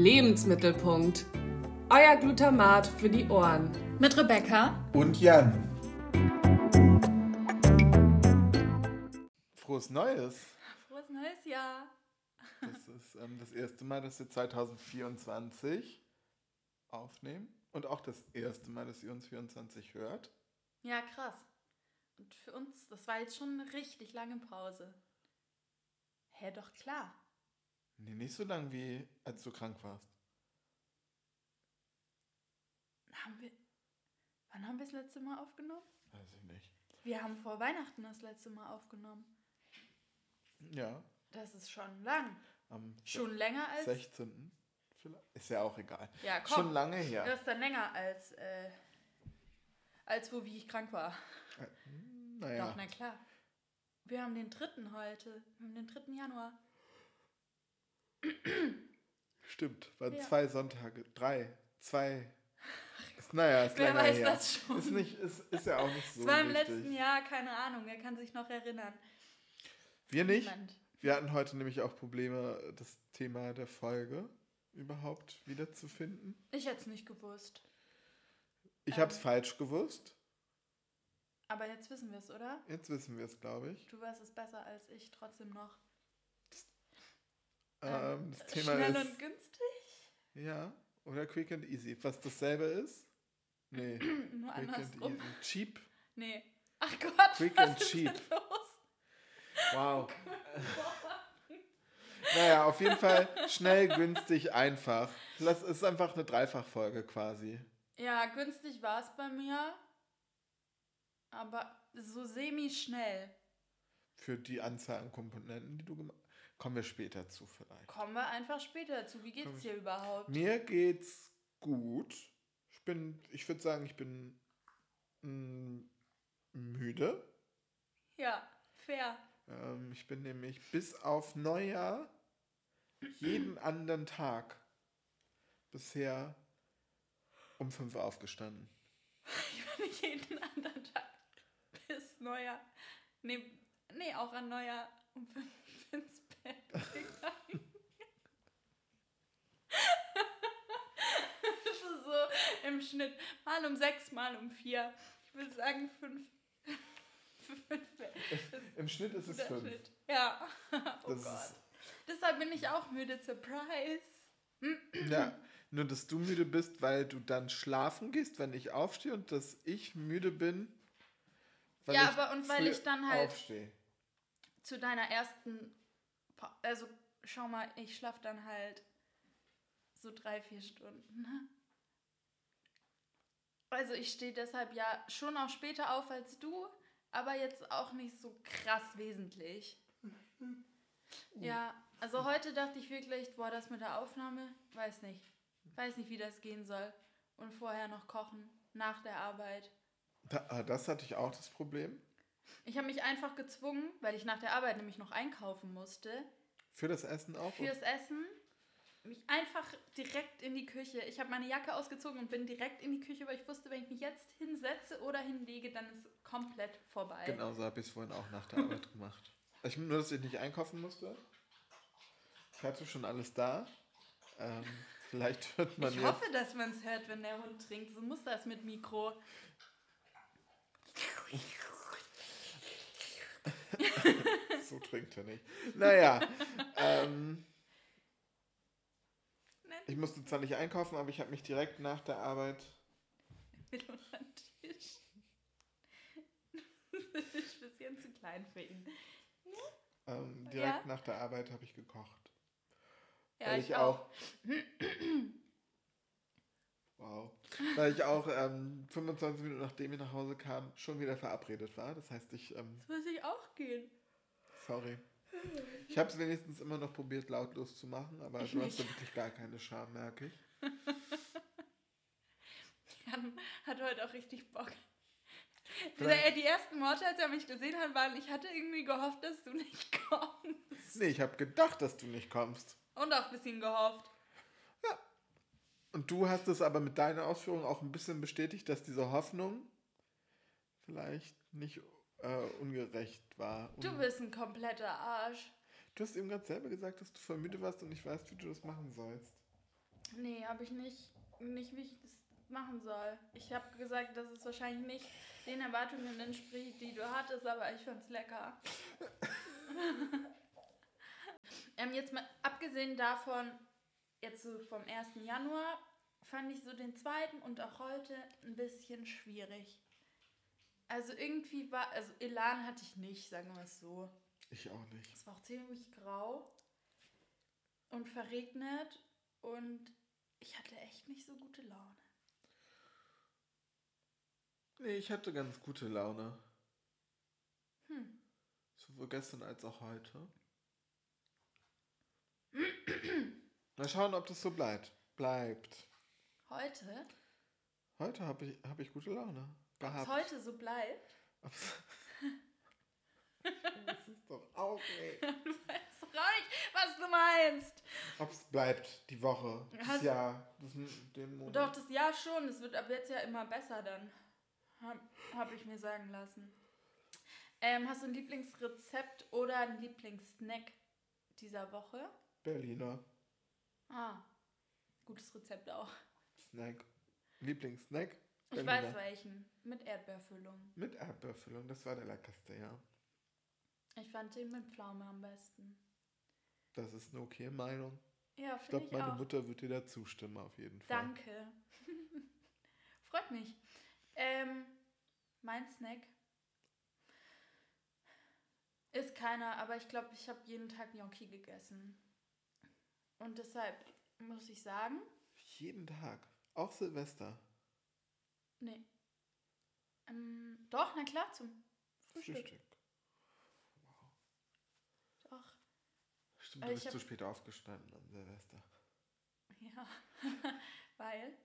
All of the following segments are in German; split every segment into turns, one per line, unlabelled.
Lebensmittelpunkt. Euer Glutamat für die Ohren.
Mit Rebecca
und Jan. Frohes Neues.
Frohes Neues Jahr.
Das ist ähm, das erste Mal, dass wir 2024 aufnehmen und auch das erste Mal, dass ihr uns 24 hört.
Ja, krass. Und für uns, das war jetzt schon eine richtig lange Pause. Hä, doch klar.
Nee, nicht so lang wie als du krank warst.
Haben wir. Wann haben wir das letzte Mal aufgenommen?
Weiß ich nicht.
Wir haben vor Weihnachten das letzte Mal aufgenommen.
Ja.
Das ist schon lang.
Am
schon länger als.
16. Ist ja auch egal.
Ja, komm.
Schon lange her.
Das ist dann länger als. Äh, als wo wie ich krank war.
Äh, naja.
Doch, na klar. Wir haben den dritten heute. Wir haben den 3. Januar.
Stimmt, waren ja. zwei Sonntage, drei, zwei. Ist, naja, ist
Wer weiß
her.
das schon?
Ist, nicht, ist, ist ja auch nicht so.
Es war im
wichtig.
letzten Jahr, keine Ahnung, wer kann sich noch erinnern?
Wir nicht. Niemand. Wir hatten heute nämlich auch Probleme, das Thema der Folge überhaupt wiederzufinden.
Ich hätte es nicht gewusst.
Ich ähm, habe es falsch gewusst.
Aber jetzt wissen wir es, oder?
Jetzt wissen wir es, glaube ich.
Du weißt es besser als ich trotzdem noch.
Ähm, das Thema
schnell
ist,
und günstig?
Ja, oder quick and easy. Was dasselbe ist? Nee.
Nur
quick
andersrum.
and easy. Cheap?
Nee. Ach Gott,
quick
was
and
ist
cheap.
Denn los?
Wow. naja, auf jeden Fall schnell, günstig, einfach. Das ist einfach eine Dreifachfolge quasi.
Ja, günstig war es bei mir, aber so semi-schnell.
Für die Anzahl an Komponenten, die du gemacht hast. Kommen wir später zu vielleicht.
Kommen wir einfach später zu. Wie geht's dir überhaupt?
Mir geht's gut. Ich bin, ich würde sagen, ich bin mh, mm, müde.
Ja, fair.
Ähm, ich bin nämlich bis auf Neujahr jeden anderen Tag bisher um fünf aufgestanden.
Ich bin nicht jeden anderen Tag bis Neujahr. Nee, nee, auch an Neujahr um fünf ins Bett gegangen. das ist so im Schnitt. Mal um sechs, mal um vier. Ich würde sagen fünf.
Im Schnitt ist es fünf. Schnitt.
Ja. Oh
das
Gott. Deshalb bin ich auch müde. Surprise.
ja, nur dass du müde bist, weil du dann schlafen gehst, wenn ich aufstehe und dass ich müde bin,
weil ja, ich aber und weil ich dann halt
aufstehe.
Zu deiner ersten, pa also schau mal, ich schlafe dann halt so drei, vier Stunden. Ne? Also ich stehe deshalb ja schon auch später auf als du, aber jetzt auch nicht so krass wesentlich. Ja, also heute dachte ich wirklich, boah, das mit der Aufnahme, weiß nicht. Weiß nicht, wie das gehen soll. Und vorher noch kochen, nach der Arbeit.
Da, ah, das hatte ich auch das Problem.
Ich habe mich einfach gezwungen, weil ich nach der Arbeit nämlich noch einkaufen musste.
Für das Essen auch?
Fürs Essen. Mich einfach direkt in die Küche. Ich habe meine Jacke ausgezogen und bin direkt in die Küche, weil ich wusste, wenn ich mich jetzt hinsetze oder hinlege, dann ist es komplett vorbei.
Genau so habe ich es vorhin auch nach der Arbeit gemacht. Ich, nur, dass ich nicht einkaufen musste. Ich hatte schon alles da. Ähm, vielleicht hört man
Ich
jetzt
hoffe, dass man es hört, wenn der Hund trinkt. So muss das mit Mikro.
so trinkt er nicht. Naja. Ähm, ich musste zwar nicht einkaufen, aber ich habe mich direkt nach der Arbeit.
Mit unter den Tisch. Das ist ein bisschen zu klein für ihn.
Ähm, direkt ja? nach der Arbeit habe ich gekocht.
Ja, Weil ich, ich auch.
Wow. Weil ich auch ähm, 25 Minuten nachdem ich nach Hause kam, schon wieder verabredet war. Das heißt, ich. Ähm,
das muss ich auch gehen.
Sorry. Ich habe es wenigstens immer noch probiert, lautlos zu machen, aber ich du nicht. hast da wirklich gar keine Scham, merke ich.
Jan hat heute auch richtig Bock. Dieser, die ersten Worte, als er mich gesehen hat, waren, ich hatte irgendwie gehofft, dass du nicht kommst.
Nee, ich habe gedacht, dass du nicht kommst.
Und auch ein bisschen gehofft.
Und du hast es aber mit deiner Ausführung auch ein bisschen bestätigt, dass diese Hoffnung vielleicht nicht äh, ungerecht war.
Du bist ein kompletter Arsch.
Du hast eben gerade selber gesagt, dass du voll müde warst und nicht weißt, wie du das machen sollst.
Nee, habe ich nicht, nicht, wie ich das machen soll. Ich habe gesagt, dass es wahrscheinlich nicht den Erwartungen entspricht, die du hattest, aber ich fand's lecker. ähm, jetzt mal abgesehen davon, jetzt so vom 1. Januar, fand ich so den zweiten und auch heute ein bisschen schwierig. Also irgendwie war, also Elan hatte ich nicht, sagen wir es so.
Ich auch nicht.
Es war auch ziemlich grau und verregnet und ich hatte echt nicht so gute Laune.
Nee, ich hatte ganz gute Laune.
Hm.
Sowohl gestern als auch heute. Mal schauen, ob das so bleibt. Bleibt.
Heute,
Heute habe ich, hab ich gute Laune
ob es
gehabt.
heute so bleibt,
das ist doch aufregend.
du weißt doch auch nicht, was du meinst.
Ob es bleibt, die Woche, das
Hast-
Jahr, das, den Monat.
Doch, das Jahr schon. Es wird ab jetzt ja immer besser dann. Habe hab ich mir sagen lassen. Ähm, hast du ein Lieblingsrezept oder ein Lieblingssnack dieser Woche?
Berliner
Ah, gutes Rezept auch.
Snack. Lieblingssnack?
Ich weiß welchen. Mit Erdbeerfüllung.
Mit Erdbeerfüllung, das war der leckerste, ja.
Ich fand den mit Pflaume am besten.
Das ist eine okay Meinung.
Ja,
Ich glaube, meine
auch.
Mutter wird dir da zustimmen, auf jeden Fall.
Danke. Freut mich. Ähm, mein Snack ist keiner, aber ich glaube, ich habe jeden Tag Gnocchi gegessen. Und deshalb muss ich sagen,
Jeden Tag. Auch Silvester.
nee. Ähm, doch, na klar, zum Frühstück.
Frühstück.
Doch.
Stimmt,
Aber
du
ich
bist
hab-
zu spät aufgestanden am Silvester.
Ja. Weil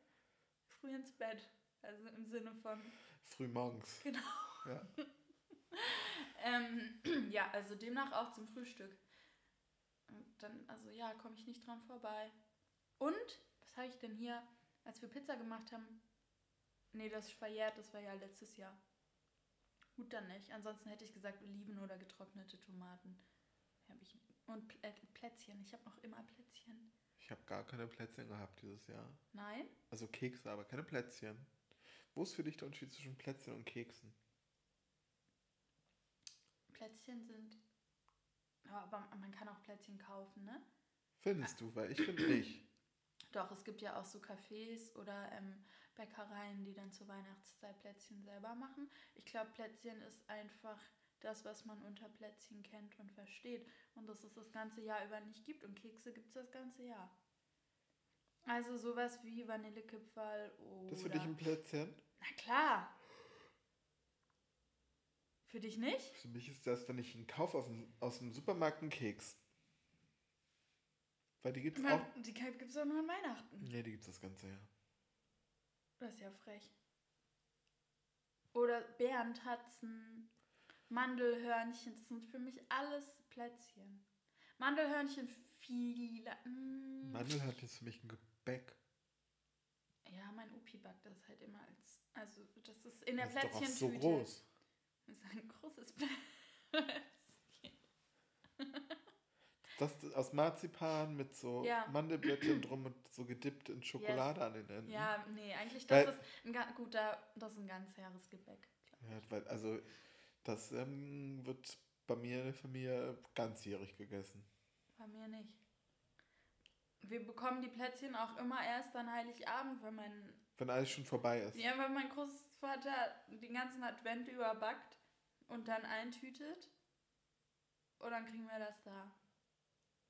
früh ins Bett. Also im Sinne von.
Früh morgens.
Genau.
Ja.
Ähm, ja, also demnach auch zum Frühstück. Und dann, also ja, komme ich nicht dran vorbei. Und, was habe ich denn hier, als wir Pizza gemacht haben? Nee, das ist verjährt, das war ja letztes Jahr. Gut, dann nicht. Ansonsten hätte ich gesagt Oliven oder getrocknete Tomaten. Hab ich, und Plä Plätzchen. Ich habe noch immer Plätzchen.
Ich habe gar keine Plätzchen gehabt dieses Jahr.
Nein?
Also Kekse, aber keine Plätzchen. Wo ist für dich der Unterschied zwischen Plätzchen und Keksen?
Plätzchen sind. Aber man kann auch Plätzchen kaufen, ne?
Findest du? Weil ich finde nicht.
Doch, es gibt ja auch so Cafés oder ähm, Bäckereien, die dann zur Weihnachtszeit Plätzchen selber machen. Ich glaube, Plätzchen ist einfach das, was man unter Plätzchen kennt und versteht. Und dass es das ganze Jahr über nicht gibt. Und Kekse gibt es das ganze Jahr. Also sowas wie Vanillekipferl oder...
Das ist für dich ein Plätzchen?
Na klar. Für dich nicht?
Für mich ist das, wenn ich einen kaufe aus dem, aus dem Supermarkt einen Keks. Weil die gibt es auch.
Man, die gibt es auch nur an Weihnachten.
Nee, die gibt es das ganze Jahr.
Das ist ja frech. Oder Bärentatzen, Mandelhörnchen, das sind für mich alles Plätzchen. Mandelhörnchen viele. Mm.
Mandel hat jetzt für mich ein Gebäck.
Ja, mein Opi backt das halt immer als. Also, das ist in der
Das ist doch auch
Plätzchentüte.
so groß.
Das ist ein großes Plätzchen.
Das ist aus Marzipan mit so
Ja.
Mandelblättchen drum und so gedippt in Schokolade an den Enden.
Ja, nee, eigentlich,
Weil-
das ist ein guter, das ist ein ganzjähriges Gebäck.
Ja, weil, also, das ähm, wird bei mir in der Familie ganzjährig gegessen.
Bei mir nicht. Wir bekommen die Plätzchen auch immer erst an Heiligabend, wenn mein
Wenn alles schon vorbei ist.
Ja, weil mein Großvater den ganzen Advent überbackt und dann eintütet. Und dann kriegen wir das da.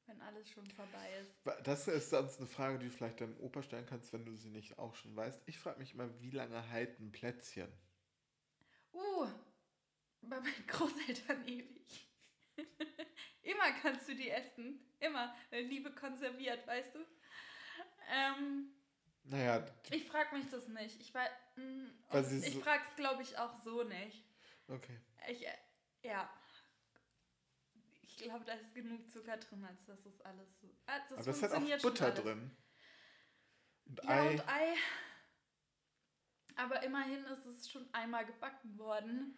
Wenn alles schon vorbei ist.
Das ist sonst eine Frage, die du vielleicht deinem Opa stellen kannst, wenn du sie nicht auch schon weißt. Ich frage mich immer, wie lange halten Plätzchen?
Uh, bei meinen Großeltern ewig. Immer kannst du die essen. Immer. Liebe konserviert, weißt du? Ähm,
Naja,
ich frage mich das nicht. Ich, wei- und
sie
ich
so-
frage es, glaube ich, auch so nicht.
okay.
Ich, äh, ja. Ich glaube, da ist genug Zucker drin, als dass das alles so. Das
Aber da ist halt auch Butter drin. Und
Ja,
Ei.
und Ei. Aber immerhin ist es schon einmal gebacken worden.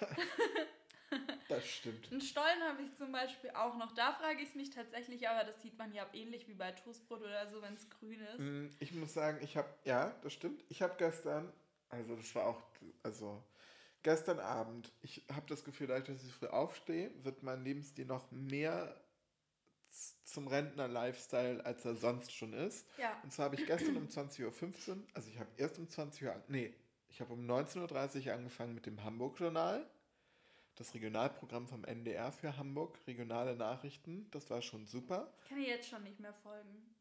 Das stimmt.
Einen Stollen habe ich zum Beispiel auch noch. Da frage ich mich tatsächlich, aber das sieht man ja ähnlich wie bei Toastbrot oder so, wenn es grün ist.
Mm, Ich muss sagen, ich habe, ja, das stimmt. Ich habe gestern, also das war auch, also gestern Abend, ich habe das Gefühl, dadurch, dass ich früh aufstehe, wird mein Lebensstil noch mehr zum Rentner-Lifestyle, als er sonst schon ist.
Ja.
Und zwar habe ich gestern um 20.15 Uhr, also ich habe erst um 20 Uhr, nee, ich habe um 19.30 Uhr angefangen mit dem Hamburg-Journal. Das Regionalprogramm vom NDR für Hamburg, regionale Nachrichten, das war schon super.
Ich kann dir jetzt schon nicht mehr folgen.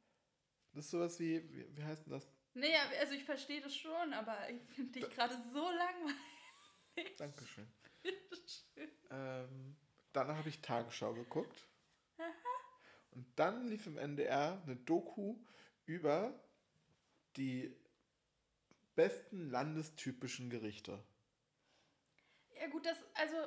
Das ist sowas wie, wie, wie heißt denn das?
Nee, also ich verstehe das schon, aber ich finde dich gerade so langweilig.
Dankeschön. Ähm, dann habe ich Tagesschau geguckt. Und dann lief im NDR eine Doku über die besten landestypischen Gerichte.
Ja gut, das, also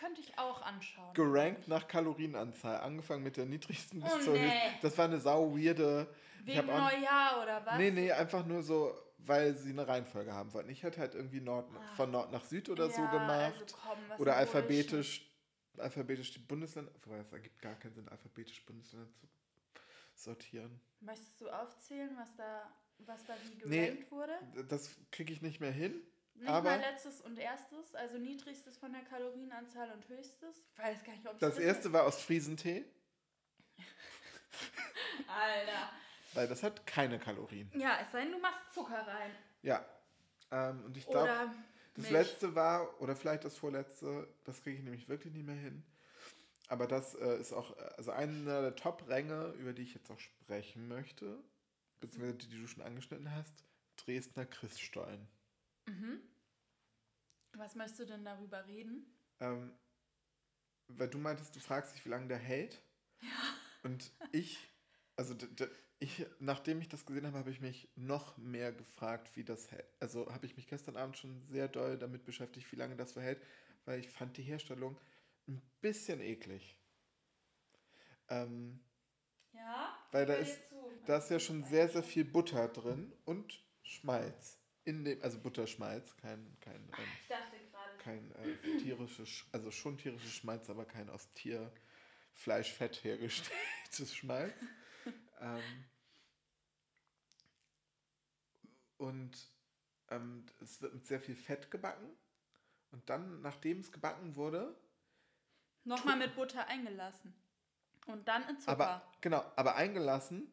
könnte ich auch anschauen.
Gerankt nach Kalorienanzahl, angefangen mit der niedrigsten bis
Oh,
zur
nee.
höchsten. Das war eine sau weirde.
Wegen Neujahr oder was?
Nee, nee, einfach nur so, weil sie eine Reihenfolge haben wollten. Ich hätte halt irgendwie Nord, von Nord nach Süd oder so
Ah. Ja,
gemacht.
also komm,
oder alphabetisch, alphabetisch die Bundesländer. Wobei es ergibt gar keinen Sinn, alphabetisch Bundesländer zu sortieren.
Möchtest du aufzählen, was da, was da wie
Nee.
gerankt wurde?
Das kriege ich nicht mehr hin.
Nicht
aber
mal letztes und erstes, also niedrigstes von der Kalorienanzahl und höchstes. Ich weiß gar nicht, ob ich
das erste war aus Friesentee,
Alter.
weil das hat keine Kalorien.
Ja, es sei denn, du machst Zucker rein.
Ja. Ähm, und ich glaube, das
Milch.
letzte war, oder vielleicht das vorletzte, das kriege ich nämlich wirklich nicht mehr hin. Aber das äh, ist auch, also einer der Top-Ränge, über die ich jetzt auch sprechen möchte, beziehungsweise die, die du schon angeschnitten hast, Dresdner Christstollen.
Was möchtest du denn darüber reden?
Ähm, weil du meintest, du fragst dich, wie lange der hält. Und ich, also ich, nachdem ich das gesehen habe, habe ich mich noch mehr gefragt, wie das hält. Also habe ich mich gestern Abend schon sehr doll damit beschäftigt, wie lange das so hält, weil ich fand die Herstellung ein bisschen eklig. Ähm,
Ja?
Weil da ist- da ist ja schon sehr, sehr viel Butter drin und Schmalz. In dem, also Butterschmalz, kein, kein, ähm,
Ich dachte gerade.
kein äh, tierisches, Sch- also schon tierisches Schmalz, aber kein aus Tierfleischfett hergestelltes Schmalz. ähm, und ähm, es wird mit sehr viel Fett gebacken. Und dann, nachdem es gebacken wurde,
Nochmal mit Butter eingelassen. Und dann in Zucker.
aber genau, aber eingelassen.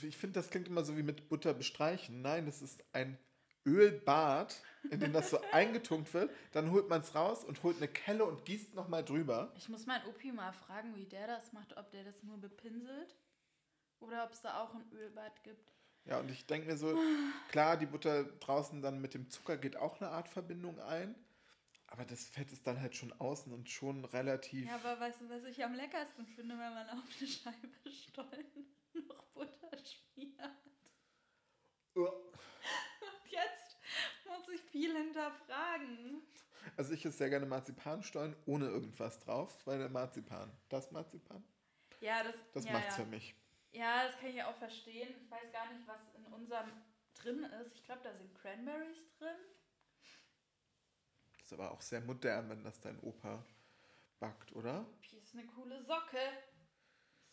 Ich finde, das klingt immer so wie mit Butter bestreichen. Nein, das ist ein Ölbad, in dem das so eingetunkt wird. Dann holt man es raus und holt eine Kelle und gießt nochmal drüber.
Ich muss meinen Opi mal fragen, wie der das macht, ob der das nur bepinselt oder ob es da auch ein Ölbad gibt.
Ja, und ich denke mir so, klar, die Butter draußen dann mit dem Zucker geht auch eine Art Verbindung ein. Aber das Fett ist dann halt schon außen und schon relativ.
Ja, aber weißt du, was ich am leckersten finde, wenn man auf eine Scheibe Stollen noch Butter schmiert?
Uah.
Und jetzt muss ich viel hinterfragen.
Also ich esse sehr gerne Marzipanstollen ohne irgendwas drauf, weil der Marzipan, das Marzipan,
Ja, das,
das
ja,
macht's
ja.
für mich.
Ja, das kann ich auch verstehen. Ich weiß gar nicht, was in unserem drin ist. Ich glaube, da sind Cranberries drin.
Das ist aber auch sehr modern, wenn das dein Opa backt, oder?
Hier ist eine coole Socke.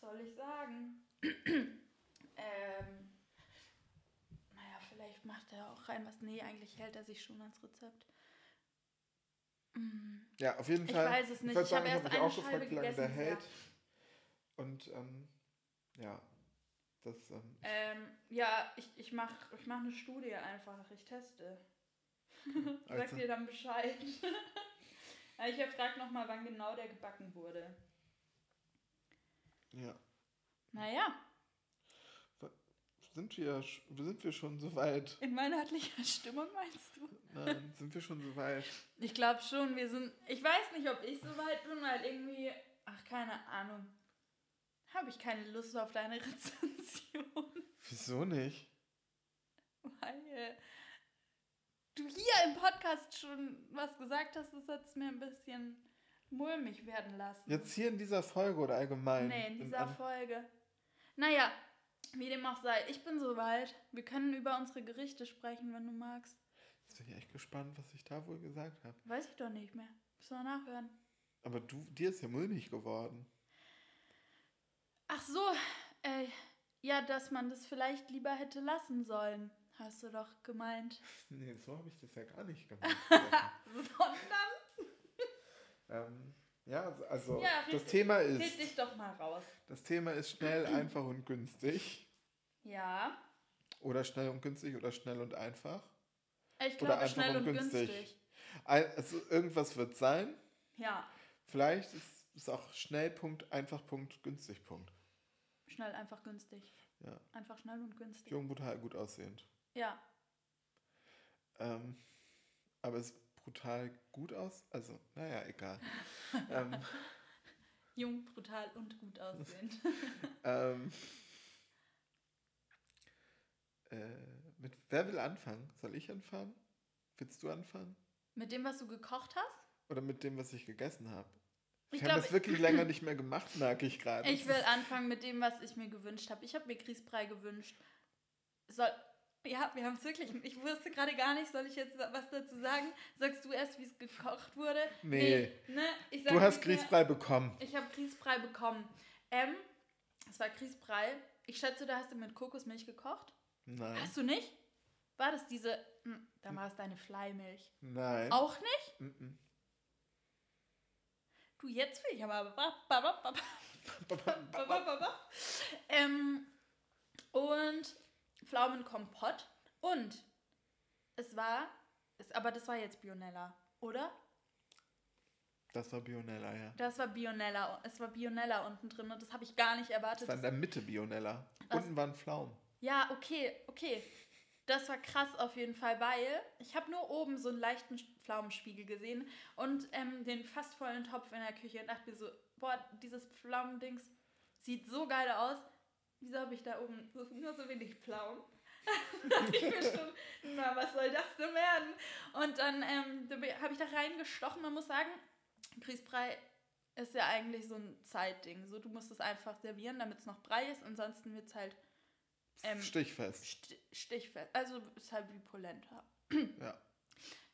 Was soll ich sagen? ähm, vielleicht macht er auch rein was. Nee, eigentlich hält er sich schon ans Rezept. Mm.
Ja, auf jeden
Ich
Fall.
weiß es nicht. Ich habe erst
mich
eine
auch
Scheibe
gefragt, lange der
gegessen,
hält.
ja.
Und ähm, ja, das ähm,
Ähm, ja, ich, ich mache ich mach eine Studie einfach. Ich teste. Sag
Also.
dir dann Bescheid. Ich frage nochmal, wann genau der gebacken wurde.
ja.
Naja,
Sind wir, sind wir schon so weit?
in weihnachtlicher Stimmung meinst du?
Nein, sind wir schon so weit?
Ich glaube schon, wir sind. Ich weiß nicht, ob ich so weit bin, weil irgendwie. Ach, keine Ahnung. Habe ich keine Lust auf deine Rezension.
Wieso nicht?
Weil du hier im Podcast schon was gesagt hast, das hat es mir ein bisschen mulmig werden lassen.
Jetzt hier in dieser Folge oder allgemein?
Nee, in dieser
an-
Folge. Naja, wie dem auch sei, ich bin soweit. Wir können über unsere Gerichte sprechen, wenn du magst.
Jetzt bin ich echt gespannt, was ich da wohl gesagt habe.
Weiß ich doch nicht mehr. Müssen wir nachhören.
Aber du, dir ist ja mulmig geworden.
Ach so, äh, ja, dass man das vielleicht lieber hätte lassen sollen, hast du doch gemeint.
Nee, so habe ich das ja gar nicht gemacht.
Sondern?
ähm, ja, also-
Ja,
das
red-
Thema
Red
ist,
dich doch mal raus.
das Thema ist schnell, einfach und günstig.
Ja,
Oder schnell und günstig oder schnell und einfach.
ich
Oder
glaube
einfach
schnell und
und günstig.
günstig.
Also irgendwas wird sein.
Ja,
Vielleicht ist es auch Schnellpunkt, Einfachpunkt, Günstigpunkt.
schnell, einfach günstig.
Ja.
Einfach schnell und günstig.
Jung, brutal, gut aussehend.
Ja,
Ähm, aber es brutal gut aus. Also, naja, egal. ähm,
jung, brutal und gut aussehend.
ähm, äh, mit, wer will anfangen? Soll ich anfangen? Willst du anfangen?
Mit dem, was du gekocht hast?
Oder mit dem, was ich gegessen habe?
Ich
haben
glaube,
das wirklich länger nicht mehr gemacht, merke ich gerade.
ich will anfangen mit dem, was ich mir gewünscht habe. Ich habe mir Grießbrei gewünscht. Soll. Ja, wir haben es wirklich. Ich wusste gerade gar nicht, soll ich jetzt was dazu sagen? Sagst du erst, wie es gekocht wurde?
Nee.
ne? ich sag,
Du hast Grießbrei bekommen.
Ich habe Grießbrei bekommen. Ähm, es war Grießbrei. Ich schätze, da hast du mit Kokosmilch gekocht.
Nein.
Hast du nicht? War das diese. Hm, da war es deine Fleimilch.
Nein.
Auch nicht?
Mhm.
Du, jetzt will ich aber. ähm, und Pflaumenkompott. Und es war. Es, aber das war jetzt Bionella, oder?
Das war Bionella, ja.
Das war Bionella. Es war Bionella unten drin und das habe ich gar nicht
Das
erwartet.
war in der Mitte Bionella.
Das-
Unten waren Pflaumen.
Ja, okay, okay. Das war krass auf jeden Fall, weil ich habe nur oben so einen leichten Pflaumenspiegel gesehen und ähm, den fast vollen Topf in der Küche und dachte mir so, boah, dieses Pflaumendings sieht so geil aus. Wieso habe ich da oben nur so wenig Pflaumen? ich mir schon, na, was soll das denn werden? Und dann ähm, habe ich da reingestochen. Man muss sagen, Grießbrei ist ja eigentlich so ein Zeitding. So, du musst es einfach servieren, damit es noch Brei ist. Ansonsten wird es halt ähm,
Stichfest.
Sti- Stichfest. Also ist halt wie Polenta.
Ja.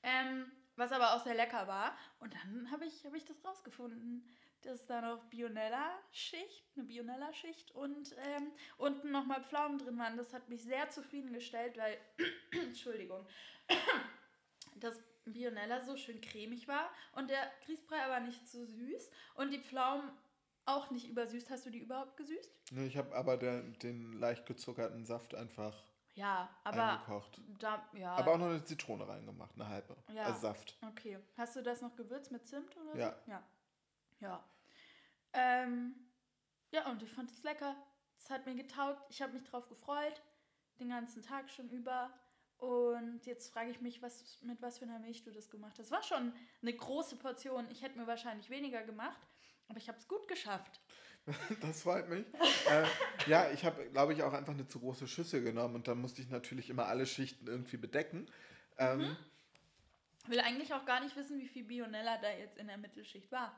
Ähm, was aber auch sehr lecker war. Und dann habe ich, hab ich das rausgefunden. Dass da noch Bionella-Schicht, eine Bionella-Schicht und ähm, unten nochmal Pflaumen drin waren. Das hat mich sehr zufriedengestellt, weil, Entschuldigung, das Bionella so schön cremig war und der Grießbrei aber nicht zu süß und die Pflaumen auch nicht übersüßt. Hast du die überhaupt gesüßt?
Ne, Ich habe aber den, den leicht gezuckerten Saft einfach
Ja, aber
eingekocht.
da, ja.
Aber auch noch eine Zitrone reingemacht, eine halbe.
Ja.
Also Saft.
Okay. Hast du das noch gewürzt mit Zimt oder so?
Ja.
Ja. Ja. Ähm, ja, und ich fand es lecker. Es hat mir getaugt. Ich habe mich drauf gefreut. Den ganzen Tag schon über. Und jetzt frage ich mich, was, mit was für einer Milch du das gemacht hast. War schon eine große Portion. Ich hätte mir wahrscheinlich weniger gemacht. Aber ich habe es gut geschafft.
Das freut mich. äh, ja, ich habe, glaube ich, auch einfach eine zu große Schüssel genommen und dann musste ich natürlich immer alle Schichten irgendwie bedecken. Ähm,
Mhm. Ich will eigentlich auch gar nicht wissen, wie viel Bionella da jetzt in der Mittelschicht war.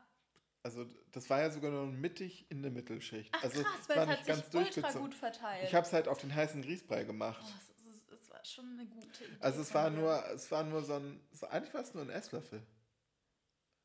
Also das war ja sogar nur mittig in der Mittelschicht.
Ach
also
krass, weil es hat sich
ganz
ultra gut verteilt.
Ich habe es halt auf den heißen Grießbrei gemacht.
Oh, es, es, es war schon eine gute Idee.
Also es war nur, es war nur so ein, so, eigentlich war es nur ein Esslöffel.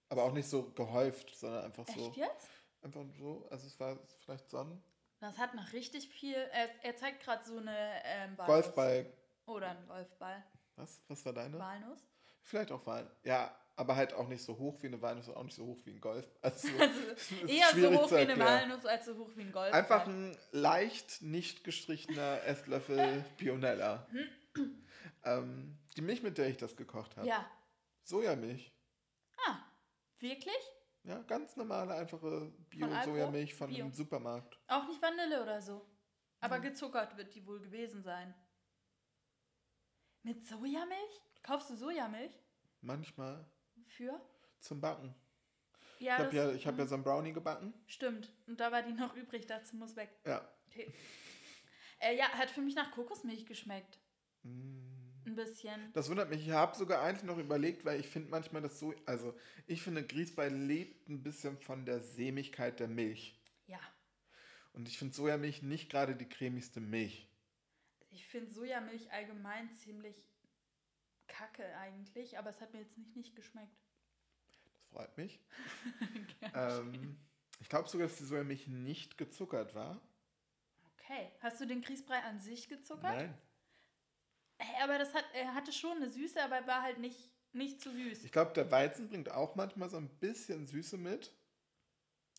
Aber auch nicht so gehäuft, sondern einfach so.
Echt jetzt?
Einfach so, also es war vielleicht so ein
Das hat noch richtig viel. Er, er zeigt gerade so eine ähm, Walnuss.
Golfball.
Oder ein Golfball.
Was? Was war deine?
Walnuss.
Vielleicht auch Wein. Ja, aber halt auch nicht so hoch wie eine Walnuss und auch nicht so hoch wie ein Golf. Also,
Also eher so hoch wie eine. Walnuss als so hoch wie ein Golfball.
Einfach ein leicht nicht gestrichener Esslöffel Bionella. ähm, die Milch, mit der ich das gekocht habe.
Ja.
Sojamilch.
Ah, wirklich?
Ja, ganz normale, einfache? Bio-Sojamilch von
Bio.
einem Supermarkt.
Auch nicht Vanille oder so. Aber
Hm.
gezuckert wird die wohl gewesen sein. Mit Sojamilch? Kaufst du Sojamilch?
Manchmal
Für?
zum Backen.
Ja,
ich habe ja, ich hab ja so ein Brownie gebacken.
Stimmt. Und da war die noch übrig, dazu muss weg.
Ja.
Okay. Äh, ja, hat für mich nach Kokosmilch geschmeckt.
Mm.
Ein bisschen.
Das wundert mich. Ich habe sogar eigentlich noch überlegt, weil ich finde manchmal das so, also ich finde Grießbrei lebt ein bisschen von der Sämigkeit der Milch.
Ja.
Und ich finde Sojamilch nicht gerade die cremigste Milch.
Ich finde Sojamilch allgemein ziemlich kacke eigentlich, aber es hat mir jetzt nicht, nicht geschmeckt.
Das freut mich. ähm, ich glaube sogar, dass die Sojamilch nicht gezuckert war.
Okay. Hast du den Grießbrei an sich gezuckert?
Nein.
Hey, aber das hat, er hatte schon eine Süße, aber war halt nicht, nicht zu süß.
Ich glaube, der Weizen bringt auch manchmal so ein bisschen Süße mit.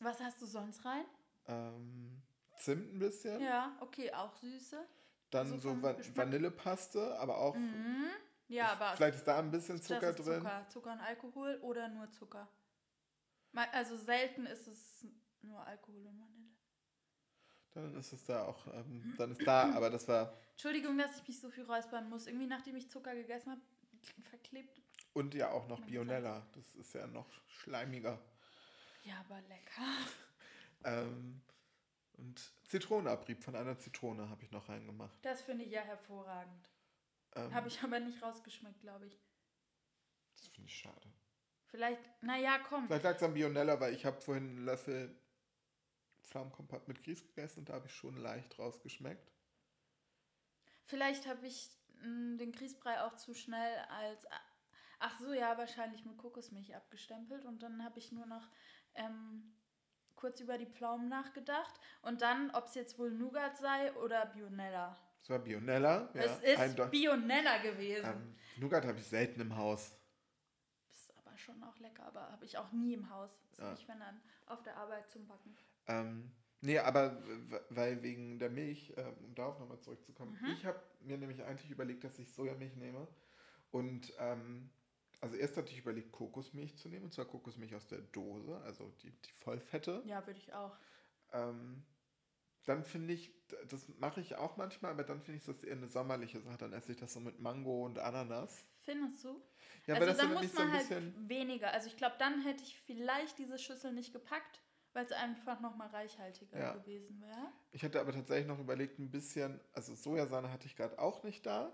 Was hast du sonst rein?
Ähm, Zimt ein bisschen.
Ja, okay, auch Süße.
Dann
so
so
vom
Va
Geschmack.
Vanillepaste, aber auch.
Mhm. Ja, aber
Vielleicht ist da ein bisschen Zucker
ist
drin.
Zucker. Zucker und Alkohol oder nur Zucker? Also selten ist es nur Alkohol und Vanille.
Dann ist es da auch. Ähm, dann ist da, aber das war.
Entschuldigung, dass ich mich so viel räuspern muss. Irgendwie nachdem ich Zucker gegessen habe, verklebt.
Und ja auch noch Bionella. Das ist ja noch schleimiger.
Ja, aber lecker.
Ähm, und Zitronenabrieb von einer Zitrone habe ich noch reingemacht.
Das finde ich ja hervorragend.
Ähm,
Habe ich aber nicht rausgeschmeckt, glaube ich.
Das finde ich schade.
Vielleicht, naja, komm.
Vielleicht lag es am Bionella, weil ich habe vorhin einen Löffel Pflaumenkompott mit Grieß gegessen und da habe ich schon leicht rausgeschmeckt.
Vielleicht habe ich mh, den Grießbrei auch zu schnell als. Ach so, ja, wahrscheinlich mit Kokosmilch abgestempelt. Und dann habe ich nur noch ähm, kurz über die Pflaumen nachgedacht. Und dann, ob es jetzt wohl Nougat sei oder Bionella.
Es war Bionella. Ja,
es ist
eindeu-
Bionella gewesen.
ähm, Nougat habe ich selten im Haus.
Ist aber schon auch lecker, aber habe ich auch nie im Haus. Das
Ja.
ich, wenn dann auf der Arbeit zum Backen.
Ähm, nee, aber weil wegen der Milch, ähm, um darauf nochmal zurückzukommen,
Mhm.
ich habe mir nämlich eigentlich überlegt, dass ich Sojamilch nehme. Und ähm, also erst hatte ich überlegt, Kokosmilch zu nehmen, und zwar Kokosmilch aus der Dose, also die, die Vollfette.
Ja, würde ich auch.
Ähm, dann finde ich, das mache ich auch manchmal, aber dann finde ich das eher eine sommerliche Sache. Dann esse ich das so mit Mango und Ananas.
Findest du?
Ja,
also
das
dann muss
mich so ein
man halt weniger. Also ich glaube, dann hätte ich vielleicht diese Schüssel nicht gepackt, weil es einfach nochmal reichhaltiger
Ja.
gewesen wäre.
Ich hatte aber tatsächlich noch überlegt, ein bisschen, also Sojasahne hatte ich gerade auch nicht da.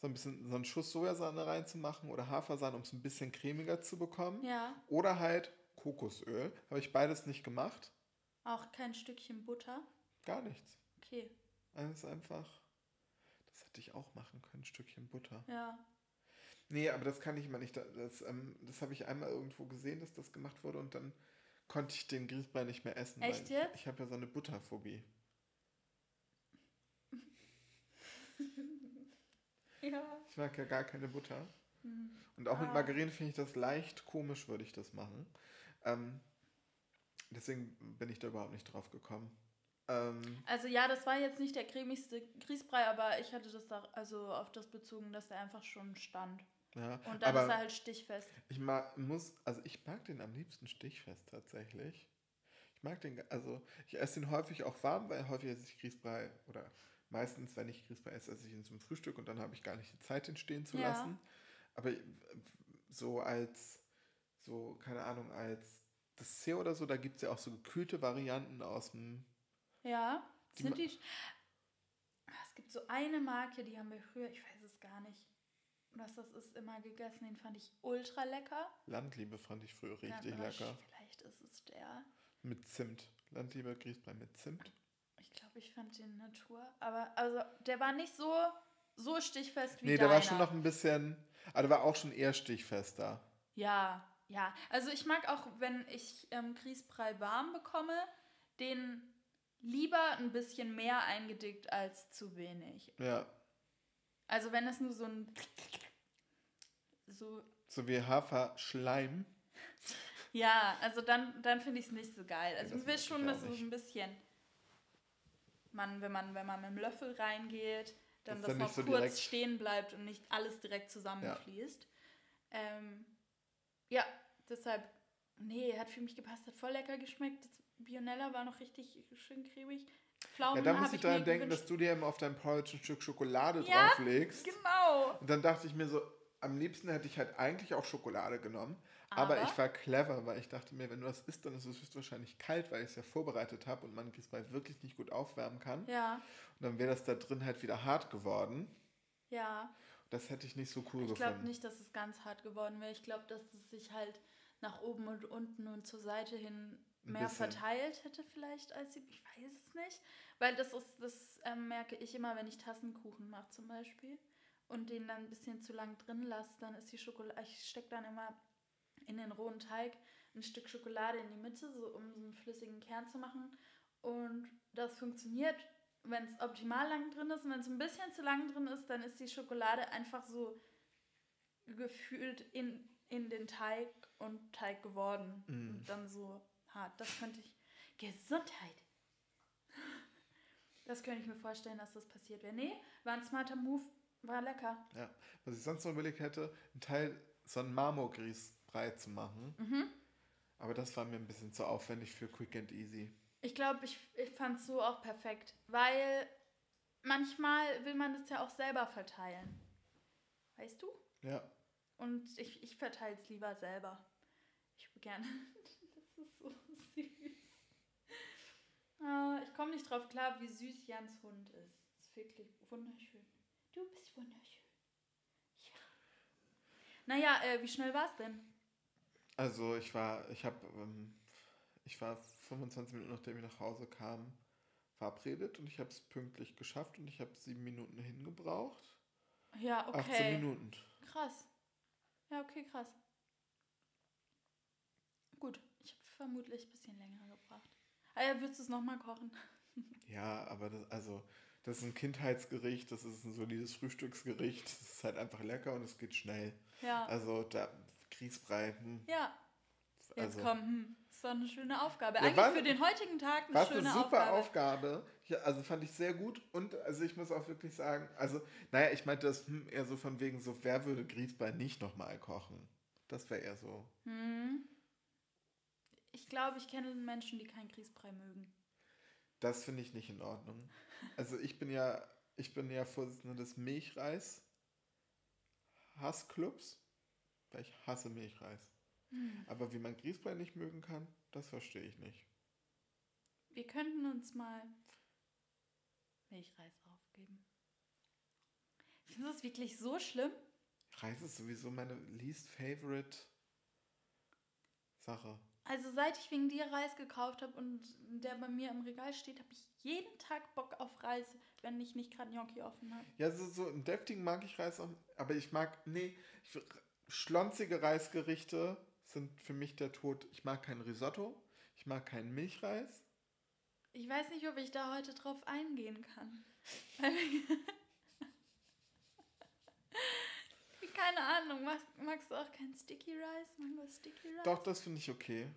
So ein bisschen so einen Schuss Sojasahne reinzumachen oder Hafersahne, um es ein bisschen cremiger zu bekommen.
Ja,
Oder halt Kokosöl. Habe ich beides nicht gemacht.
auch kein Stückchen Butter.
Gar nichts.
Okay,
Alles einfach. Das hätte ich auch machen können, ein Stückchen Butter.
ja.
Nee, aber das kann ich immer nicht. Das, ähm, das habe ich einmal irgendwo gesehen, dass das gemacht wurde und dann konnte ich den Grießbrei nicht mehr essen.
Echt jetzt?
Ich, ich habe ja so eine Butterphobie.
Ja.
Ich mag ja gar keine Butter.
Hm.
Und auch mit
Ah.
Margarine finde ich das leicht komisch, würde ich das machen. Ähm, deswegen bin ich da überhaupt nicht drauf gekommen. Ähm,
Also ja, das war jetzt nicht der cremigste Grießbrei, aber ich hatte das da also auf das bezogen, dass der einfach schon stand.
ja,
Und dann ist er halt stichfest.
ich mag, muss, also ich mag den am liebsten stichfest tatsächlich. Ich mag den, also ich esse den häufig auch warm, weil häufig esse ich Grießbrei oder meistens, wenn ich Grießbrei esse, esse ich ihn zum Frühstück und dann habe ich gar nicht die Zeit, den stehen zu
Ja.
lassen. Aber so als, so, keine Ahnung, als Dessert oder so, da gibt es ja auch so gekühlte Varianten aus dem
Ja,
Die
sind die. Ah, Es gibt so eine Marke, die haben wir früher, ich weiß es gar nicht, was das ist, immer gegessen. Den fand ich ultra lecker.
Landliebe fand ich früher richtig
Ja,
lecker.
Vielleicht ist es der.
Mit Zimt. Landliebe Grießbrei mit Zimt.
Ich glaube, ich fand den Natur. Aber also der war nicht so, so stichfest wie
Nee,
deiner.
der war schon noch ein bisschen, aber der war auch schon eher stichfester.
Ja, ja. Also ich mag auch, wenn ich ähm, Grießbrei warm bekomme, den lieber ein bisschen mehr eingedickt als zu wenig.
Ja.
Also wenn es nur so ein so
So wie Haferschleim.
ja, also dann dann finde ich es nicht so geil. Also
das
ich will schon, dass es so ein bisschen man wenn man wenn man mit dem Löffel reingeht, dann
Dass
das
dann
noch
so
kurz
direkt-
stehen bleibt und nicht alles direkt zusammenfließt. Ähm, ja, deshalb nee, hat für mich gepasst, hat voll lecker geschmeckt. Das Bionella war noch richtig schön cremig. Pflaumen
Ja, da muss ich daran denken,
gewünscht.
dass du dir immer auf dein Porridge ein Stück Schokolade
Ja,
drauflegst.
genau.
Und dann dachte ich mir so, am liebsten hätte ich halt eigentlich auch Schokolade genommen. Aber,
Aber?
ich war clever, weil ich dachte mir, wenn du das isst, dann ist es höchstwahrscheinlich kalt, weil ich es ja vorbereitet habe und man Grießbrei wirklich nicht gut aufwärmen kann.
Ja,
Und dann wäre das da drin halt wieder hart geworden.
ja.
Das hätte ich nicht so cool
Ich glaube
gefunden.
nicht, dass es ganz hart geworden wäre. Ich glaube, dass es sich halt nach oben und unten und zur Seite hin mehr
bisschen.
verteilt hätte vielleicht als sie. Ich weiß es nicht. Weil das ist, das ähm, merke ich immer, wenn ich Tassenkuchen mache zum Beispiel und den dann ein bisschen zu lang drin lasse, dann ist die Schokolade, ich stecke dann immer in den rohen Teig ein Stück Schokolade in die Mitte, so um so einen flüssigen Kern zu machen. Und das funktioniert, wenn es optimal lang drin ist. Und wenn es ein bisschen zu lang drin ist, dann ist die Schokolade einfach so gefühlt in, in den Teig und Teig geworden.
Mm.
Und dann so hart. Das könnte ich. Gesundheit! Das könnte ich mir vorstellen, dass das passiert wäre. Nee, war ein smarter Move, war lecker.
Ja. Was ich sonst noch überlegt hätte, einen Teil so einen Marmorgrießbrei zu machen.
Mhm.
Aber das war mir ein bisschen zu aufwendig für Quick and Easy.
Ich glaube, ich, ich fand es so auch perfekt, weil manchmal will man es ja auch selber verteilen. Weißt du?
Ja.
Und ich, ich verteile es lieber selber. Ich würde gerne. Das ist so süß. Ah, ich komme nicht drauf klar, wie süß Jans Hund ist. Das ist wirklich wunderschön. Du bist wunderschön. Ja. Naja, äh, wie schnell war es denn?
Also ich war, ich habe, ähm, ich war 25 Minuten nachdem ich nach Hause kam, verabredet und ich habe es pünktlich geschafft und ich habe sieben Minuten hingebraucht.
Ja,
18
okay.
Minuten.
Krass. Ja, okay, krass. Gut, vermutlich ein bisschen länger gebraucht. Ah ja, würdest du es nochmal kochen?
Ja, aber das, also, das ist ein Kindheitsgericht, das ist ein solides Frühstücksgericht, das ist halt einfach lecker und es geht schnell.
Ja.
Also da Grießbrei, hm,
ja, jetzt
also,
komm, hm, ist doch eine schöne Aufgabe.
Ja,
Eigentlich
war-
für den heutigen Tag eine
War
schöne
eine super
Aufgabe.
Aufgabe. Ja, also fand ich sehr gut. Und also ich muss auch wirklich sagen, also, naja, ich meinte das hm, eher so von wegen so, wer würde Grießbrei nicht nochmal kochen? Das wäre eher so.
Hm. Ich glaube, ich kenne Menschen, die keinen Grießbrei mögen.
Das finde ich nicht in Ordnung. Also ich bin ja, ich bin ja Vorsitzender des Milchreis Hassclubs, weil ich hasse Milchreis.
Hm.
Aber wie man Grießbrei nicht mögen kann, das verstehe ich nicht.
Wir könnten uns mal Milchreis aufgeben. Findest du das wirklich so schlimm?
Reis ist sowieso meine least favorite Sache.
Also seit ich wegen dir Reis gekauft habe und der bei mir im Regal steht, habe ich jeden Tag Bock auf Reis, wenn ich nicht gerade Gnocchi offen habe.
Ja, so, so im deftigen mag ich Reis auch, aber ich mag, nee, ich, schlonzige Reisgerichte sind für mich der Tod. Ich mag kein Risotto, ich mag keinen Milchreis.
Ich weiß nicht, ob ich da heute drauf eingehen kann. Keine Ahnung, magst, magst du auch kein Sticky Rice? Mango Sticky Rice?
Doch, das finde ich okay.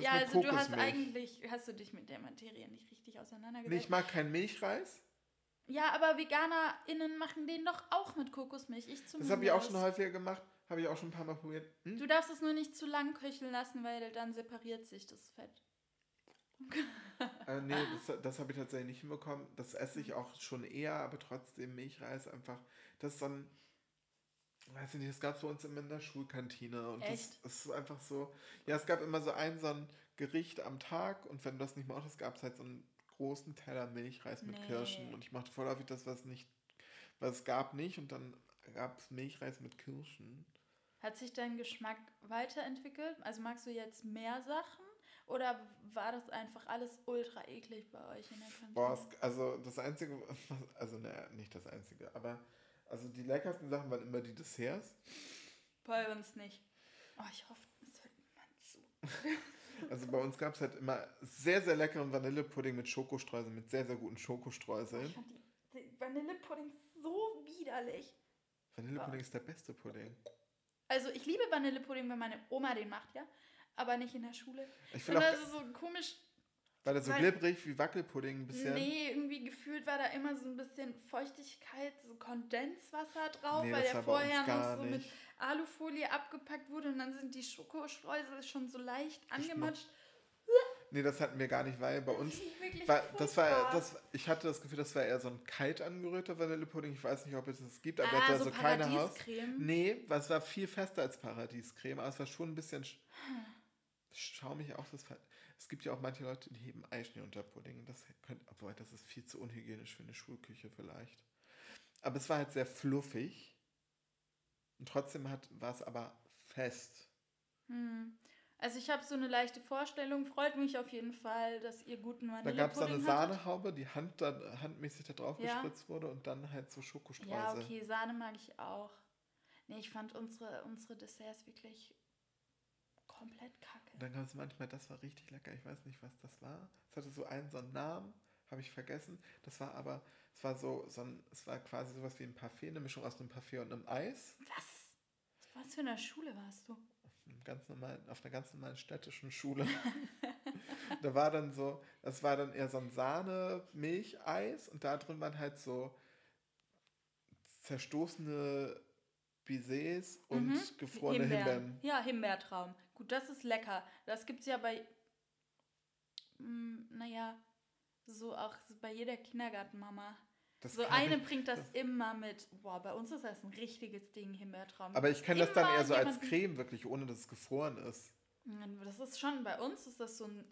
Ja, also du hast eigentlich, hast du dich mit der Materie nicht richtig auseinandergesetzt.
Nee, ich mag keinen Milchreis.
ja, aber VeganerInnen machen den doch auch mit Kokosmilch. Ich zumindest.
Das habe ich auch schon häufiger gemacht. Habe ich auch schon ein paar Mal probiert. Hm?
Du darfst es nur nicht zu lang köcheln lassen, weil dann separiert sich das Fett.
Äh, nee, das, das habe ich tatsächlich nicht hinbekommen. Das esse ich auch schon eher, aber trotzdem Milchreis einfach. Das ist ein. Weiß ich nicht, das gab es bei uns immer in der Schulkantine. Und
Echt?
das ist einfach so. Ja, es gab immer so ein, so ein Gericht am Tag und wenn du das nicht mochtest, gab es halt so einen großen Teller Milchreis mit
Nee.
Kirschen. Und ich mochte voll häufig das, was nicht. Was es gab nicht und dann gab es Milchreis mit Kirschen.
Hat sich dein Geschmack weiterentwickelt? Also magst du jetzt mehr Sachen? Oder war das einfach alles ultra eklig bei euch in der Kantine?
Boah, es, also das Einzige, also ne, nicht das Einzige, aber also die leckersten Sachen waren immer die Desserts.
Bei uns nicht. Oh, ich hoffe, es hört niemand zu.
Also bei uns gab es halt immer sehr, sehr leckeren Vanillepudding mit Schokostreuseln, mit sehr, sehr guten
Ich
Schokostreuseln.
fand die, die Vanillepudding so widerlich.
Vanillepudding ist der beste Pudding.
Also ich liebe Vanillepudding, wenn meine Oma den macht, ja. Aber nicht in der Schule.
Ich
Ich
finde
das ist so komisch.
Weil er so
weil-
glibberig wie Wackelpudding ein bisschen.
Nee, irgendwie gefühlt war da immer so ein bisschen Feuchtigkeit, so Kondenswasser drauf,
Nee,
weil
das
der
war
vorher noch so mit
nicht.
Alufolie abgepackt wurde und dann sind die Schokostreusel schon so leicht angematscht.
Nee, das hatten wir gar nicht, weil bei uns.
Das
War, das war, das, ich hatte das Gefühl, das war eher so ein kalt angerührter Vanillepudding. Ich weiß nicht, ob es das gibt, aber
ah,
hat da
so
so keine Haus.
Paradiescreme.
Nee, weil es war viel fester als Paradiescreme, aber es war schon ein bisschen sch schaumig auch. Das war, es gibt ja auch manche Leute, die heben Eischnee unter Pudding. Das könnte, obwohl das ist viel zu unhygienisch für eine Schulküche vielleicht. Aber es war halt sehr fluffig. Und trotzdem hat, war es aber fest.
Hm. Also ich habe so eine leichte Vorstellung. Freut mich auf jeden Fall, dass ihr guten
Da gab es dann eine
Vanillepudding.
Sahnehaube, die Hand da, handmäßig da drauf
Ja.
gespritzt wurde und dann halt so Schokostreusel.
Ja, okay, Sahne mag ich auch. Nee, ich fand unsere, unsere Desserts wirklich komplett kacke.
Dann gab es manchmal, das war richtig lecker. Ich weiß nicht, was das war. Es hatte so einen so einen Namen, habe ich vergessen. Das war aber, es war so, so ein, es war quasi sowas wie ein Parfait, eine Mischung aus einem Parfait und einem Eis.
Was? Was für eine Schule warst du?
Auf, einem ganz normalen, auf einer ganz normalen städtischen Schule. da war dann so, das war dann eher so ein Sahne-Milcheis und da drin waren halt so zerstoßene Bisets und
Mhm.
gefrorene Himbeeren.
Ja, Himbeertraum. Gut, das ist lecker. Das gibt es ja bei, mm, naja, so auch bei jeder Kindergartenmama.
Das
so eine
ich-
bringt das, immer mit. Boah, bei uns ist das ein richtiges Ding, Himbeertraum.
Aber ich kenne das dann eher so als Creme, wirklich, ohne dass es gefroren ist.
Mm, Das ist schon, bei uns ist das so ein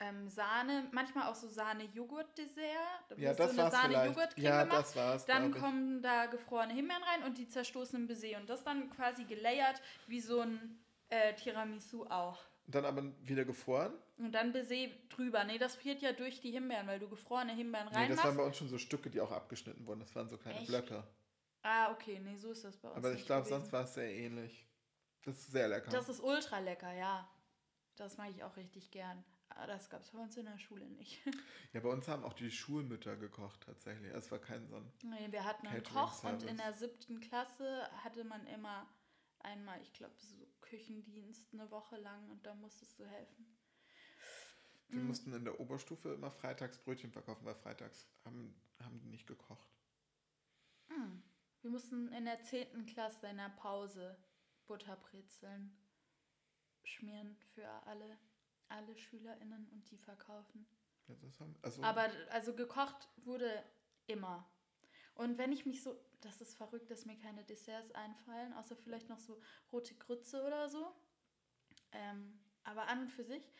ähm, Sahne, manchmal auch so Sahne-Joghurt-Dessert. Da
Ja, das
so eine
war's.
Sahne-Joghurt-Creme
Ja,
gemacht.
das war's.
Dann
ich.
kommen da gefrorene Himbeeren rein und die zerstoßenen Baiser. Und das dann quasi gelayert wie so ein äh, Tiramisu auch.
Und dann aber wieder gefroren.
Und dann Baiser drüber. Nee, das friert ja durch die Himbeeren, weil du gefrorene Himbeeren
Nee, das waren
reinmachst.
bei uns schon so Stücke, die auch abgeschnitten wurden. Das waren so kleine
Echt?
Blöcke.
ah, okay, nee, so ist das bei uns.
Aber ich glaube, sonst war es sehr ähnlich. Das ist sehr lecker.
Das ist ultra lecker, ja. Das mag ich auch richtig gern. Aber das gab es bei uns in der Schule nicht.
ja, bei uns haben auch die Schulmütter gekocht tatsächlich. Es war kein so ein.
Nee, wir hatten einen Koch und in der siebten Klasse hatte man immer einmal, ich glaube, so Küchendienst eine Woche lang und da musstest du helfen.
Wir
Mhm.
mussten in der Oberstufe immer freitags Brötchen verkaufen, weil freitags haben, haben die nicht gekocht.
Mm. Wir mussten in der zehnten Klasse in der Pause Butterbrezeln schmieren für alle, alle SchülerInnen und die verkaufen.
Ja, das haben, also,
Aber also gekocht wurde immer. Und wenn ich mich so, das ist verrückt, dass mir keine Desserts einfallen, außer vielleicht noch so rote Grütze oder so. Ähm, aber an und für sich,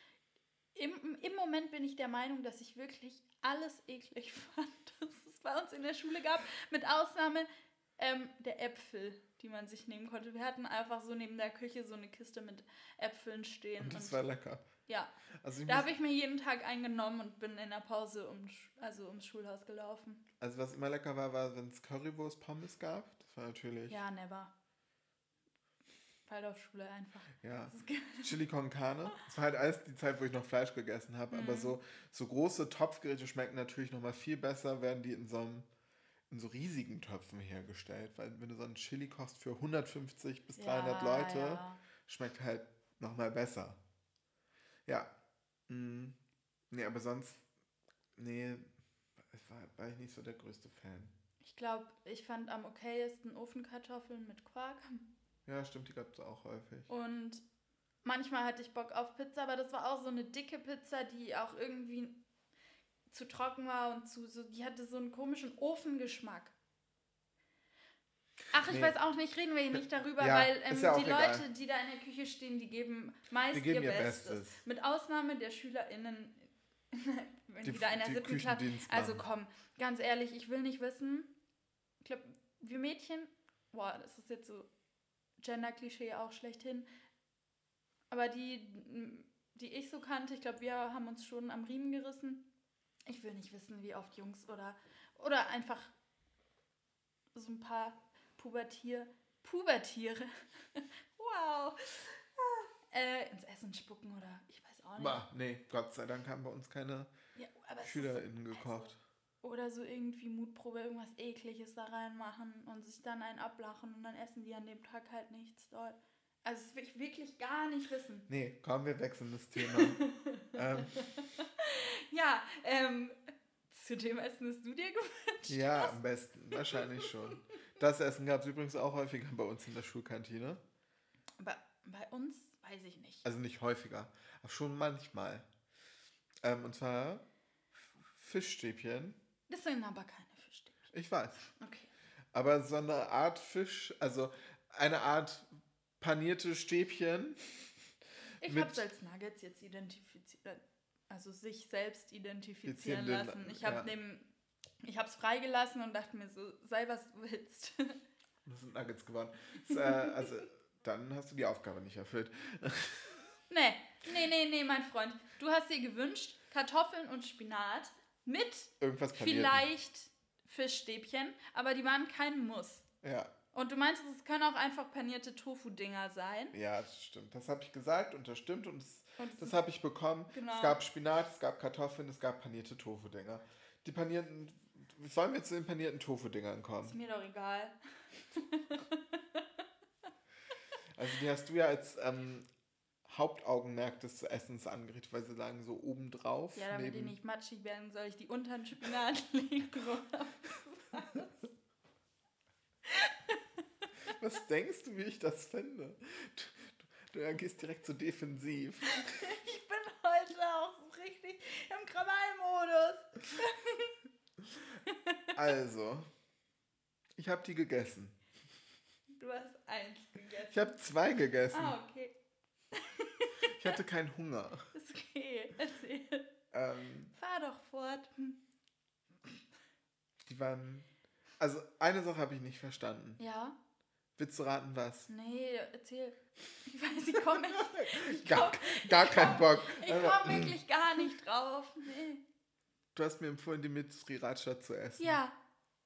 im, im Moment bin ich der Meinung, dass ich wirklich alles eklig fand, was es bei uns in der Schule gab, mit Ausnahme ähm, der Äpfel, die man sich nehmen konnte. Wir hatten einfach so neben der Küche so eine Kiste mit Äpfeln stehen.
und das
und
war lecker.
Ja,
Also,
da habe ich mir jeden Tag eingenommen und bin in der Pause um, also ums Schulhaus gelaufen.
also was immer lecker war, war, wenn es Currywurst Pommes gab. Das war natürlich.
Ja, never. Waldorfschule einfach.
ja. Chili con Carne. Das war halt alles die Zeit, wo ich noch Fleisch gegessen habe. Aber
Mhm.
so, so große Topfgerichte schmecken natürlich noch mal viel besser, werden die in so, einem, in so riesigen Töpfen hergestellt. Weil wenn du so einen Chili kochst für 150 bis 300
Ja,
Leute,
ja.
schmeckt halt noch mal besser. Ja. Mm. Nee, aber sonst, nee, war, war ich nicht so der größte Fan.
Ich glaube, ich fand am okayesten Ofenkartoffeln mit Quark.
Ja, stimmt, die gab es auch häufig.
Und manchmal hatte ich Bock auf Pizza, aber das war auch so eine dicke Pizza, die auch irgendwie zu trocken war und zu so, die hatte so einen komischen Ofengeschmack. Ach, ich
Nee.
weiß auch nicht, reden wir hier nicht darüber,
Ja,
weil ähm,
ja
die
egal.
Leute, die da in der Küche stehen, die geben meist
Die geben
ihr
ihr
Bestes.
Bestes.
Mit Ausnahme der SchülerInnen, wenn die,
Die-
da in der siebten Klasse. Also komm, ganz ehrlich, ich will nicht wissen. Ich glaube, wir Mädchen, boah, das ist jetzt so Gender-Klischee auch schlechthin. Aber die, die ich so kannte, ich glaube, wir haben uns schon am Riemen gerissen. Ich will nicht wissen, wie oft Jungs oder, oder einfach so ein paar Pubertier, Pubertiere, wow, äh, ins Essen spucken oder ich weiß auch nicht.
Bah, nee, Gott sei Dank haben bei uns keine
Ja,
SchülerInnen gekocht.
Oder so irgendwie Mutprobe, irgendwas Ekliges da reinmachen und sich dann einen ablachen und dann essen die an dem Tag halt nichts doll. Also das will ich wirklich gar nicht wissen.
Nee, komm, wir wechseln das Thema. ähm,
Ja, ähm, zu dem Essen hast du dir gewünscht.
ja, am besten. Wahrscheinlich schon. Das Essen gab es übrigens auch häufiger bei uns in der Schulkantine.
Aber bei uns weiß ich nicht.
Also nicht häufiger, aber schon manchmal. Ähm, und zwar Fischstäbchen.
Das sind aber keine Fischstäbchen.
Ich weiß.
Okay.
Aber so eine Art Fisch, also eine Art panierte Stäbchen.
Ich habe es als Nuggets jetzt identifiziert. Also sich selbst identifizieren lassen. Ich habe
ja.
neben ich habe es freigelassen und dachte mir so, sei was du willst.
Das sind Nuggets geworden. Das, äh, also dann hast du die Aufgabe nicht erfüllt.
Nee, nee, nee, nee, mein Freund. Du hast dir gewünscht Kartoffeln und Spinat mit
Irgendwas
vielleicht Fischstäbchen, aber die waren kein Muss.
Ja.
Und du meinst, es können auch einfach panierte Tofu-Dinger sein?
Ja, das stimmt. Das habe ich gesagt und das stimmt und das, das habe ich bekommen.
Genau.
Es gab Spinat, es gab Kartoffeln, es gab panierte Tofu-Dinger. Die panierten, sollen wir zu den panierten Tofu-Dingern kommen?
Ist mir doch egal.
Also die hast du ja als ähm, Hauptaugenmerk des Essens angerichtet, weil sie lagen so oben drauf.
Ja, damit die nicht matschig werden, soll ich die unter den Spinat legen.
Was denkst du, wie ich das finde? Du, du, du gehst direkt so defensiv.
Ich bin heute auch so richtig im Krawallmodus.
Also, ich habe die gegessen.
Du hast eins gegessen.
Ich habe zwei gegessen.
Ah, okay.
Ich hatte keinen Hunger.
Ist okay. Erzähl.
Ähm,
Fahr doch fort. Hm.
die waren. Also, eine Sache habe ich nicht verstanden.
Ja?
Willst du raten, was?
Nee, erzähl. Ich weiß, ich komme ich
Gar,
komm,
gar keinen Bock.
ich komm wirklich gar nicht drauf. Nee.
Du hast mir empfohlen, die mit Sriracha zu essen.
Ja,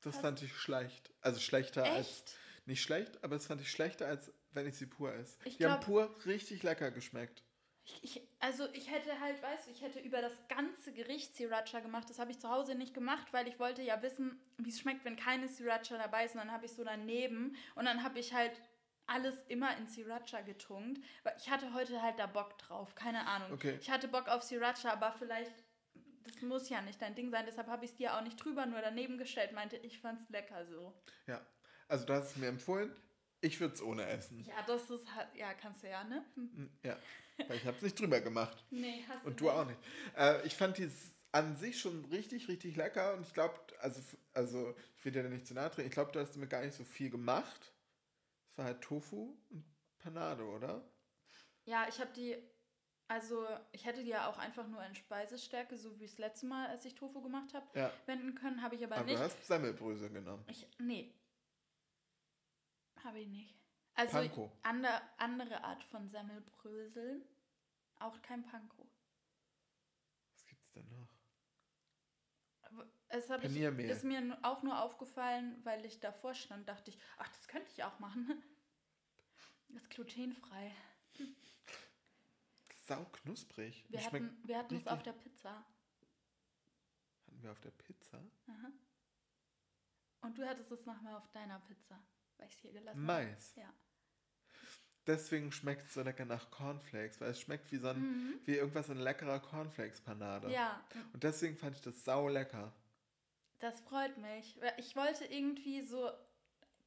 Das fand ich schlecht. Also schlechter als.
echt?
Nicht schlecht, aber das fand ich schlechter, als wenn ich sie pur esse.
Ich
die haben
glaub-
pur richtig lecker geschmeckt.
Ich, ich, also ich hätte halt, weißt du, ich hätte über das ganze Gericht Sriracha gemacht. Das habe ich zu Hause nicht gemacht, weil ich wollte ja wissen, wie es schmeckt, wenn keine Sriracha dabei ist. Und dann habe ich so daneben und dann habe ich halt alles immer in Sriracha getunkt. Ich hatte heute halt da Bock drauf, keine Ahnung.
Okay.
Ich hatte Bock auf Sriracha, aber vielleicht, das muss ja nicht dein Ding sein. Deshalb habe ich es dir auch nicht drüber, nur daneben gestellt. Meinte, ich fand's lecker so.
Ja. Also du hast es mir empfohlen. Ich würde es ohne essen.
Ja, das ist halt, ja, kannst du ja, ne? Hm.
Mm, Ja. Weil ich habe es nicht drüber gemacht.
Nee, hast
Und du auch nicht. Äh, ich fand die an sich schon richtig, richtig lecker. Und ich glaube, also, also ich will dir da nicht zu nahe treten. Ich glaube, du hast damit gar nicht so viel gemacht. Es war halt Tofu und Panade, oder?
Ja, ich habe die, also ich hätte die ja auch einfach nur in Speisestärke, so wie das letzte Mal, als ich Tofu gemacht habe,
Ja.
wenden können. Habe ich aber,
Aber
nicht.
du hast Semmelbrösel genommen.
Ich, nee. Habe ich nicht. Also
Panko.
ander, andere Art von Semmelbröseln. Auch kein Panko.
Was gibt's denn noch?
Aber Es ich, ist mir auch nur aufgefallen, weil ich davor stand, dachte ich, ach, das könnte ich auch machen. Das ist glutenfrei.
Knusprig.
Wir hatten, wir hatten es auf der Pizza.
hatten wir auf der Pizza.
Aha. Und du hattest es nochmal auf deiner Pizza, weil ich es hier gelassen
Mais.
habe. Ja.
Deswegen schmeckt es so lecker nach Cornflakes, weil es schmeckt wie so ein,
Mhm.
wie irgendwas in leckerer Cornflakes-Panade.
Ja,
Und deswegen fand ich das sau lecker.
das freut mich. Ich wollte irgendwie so.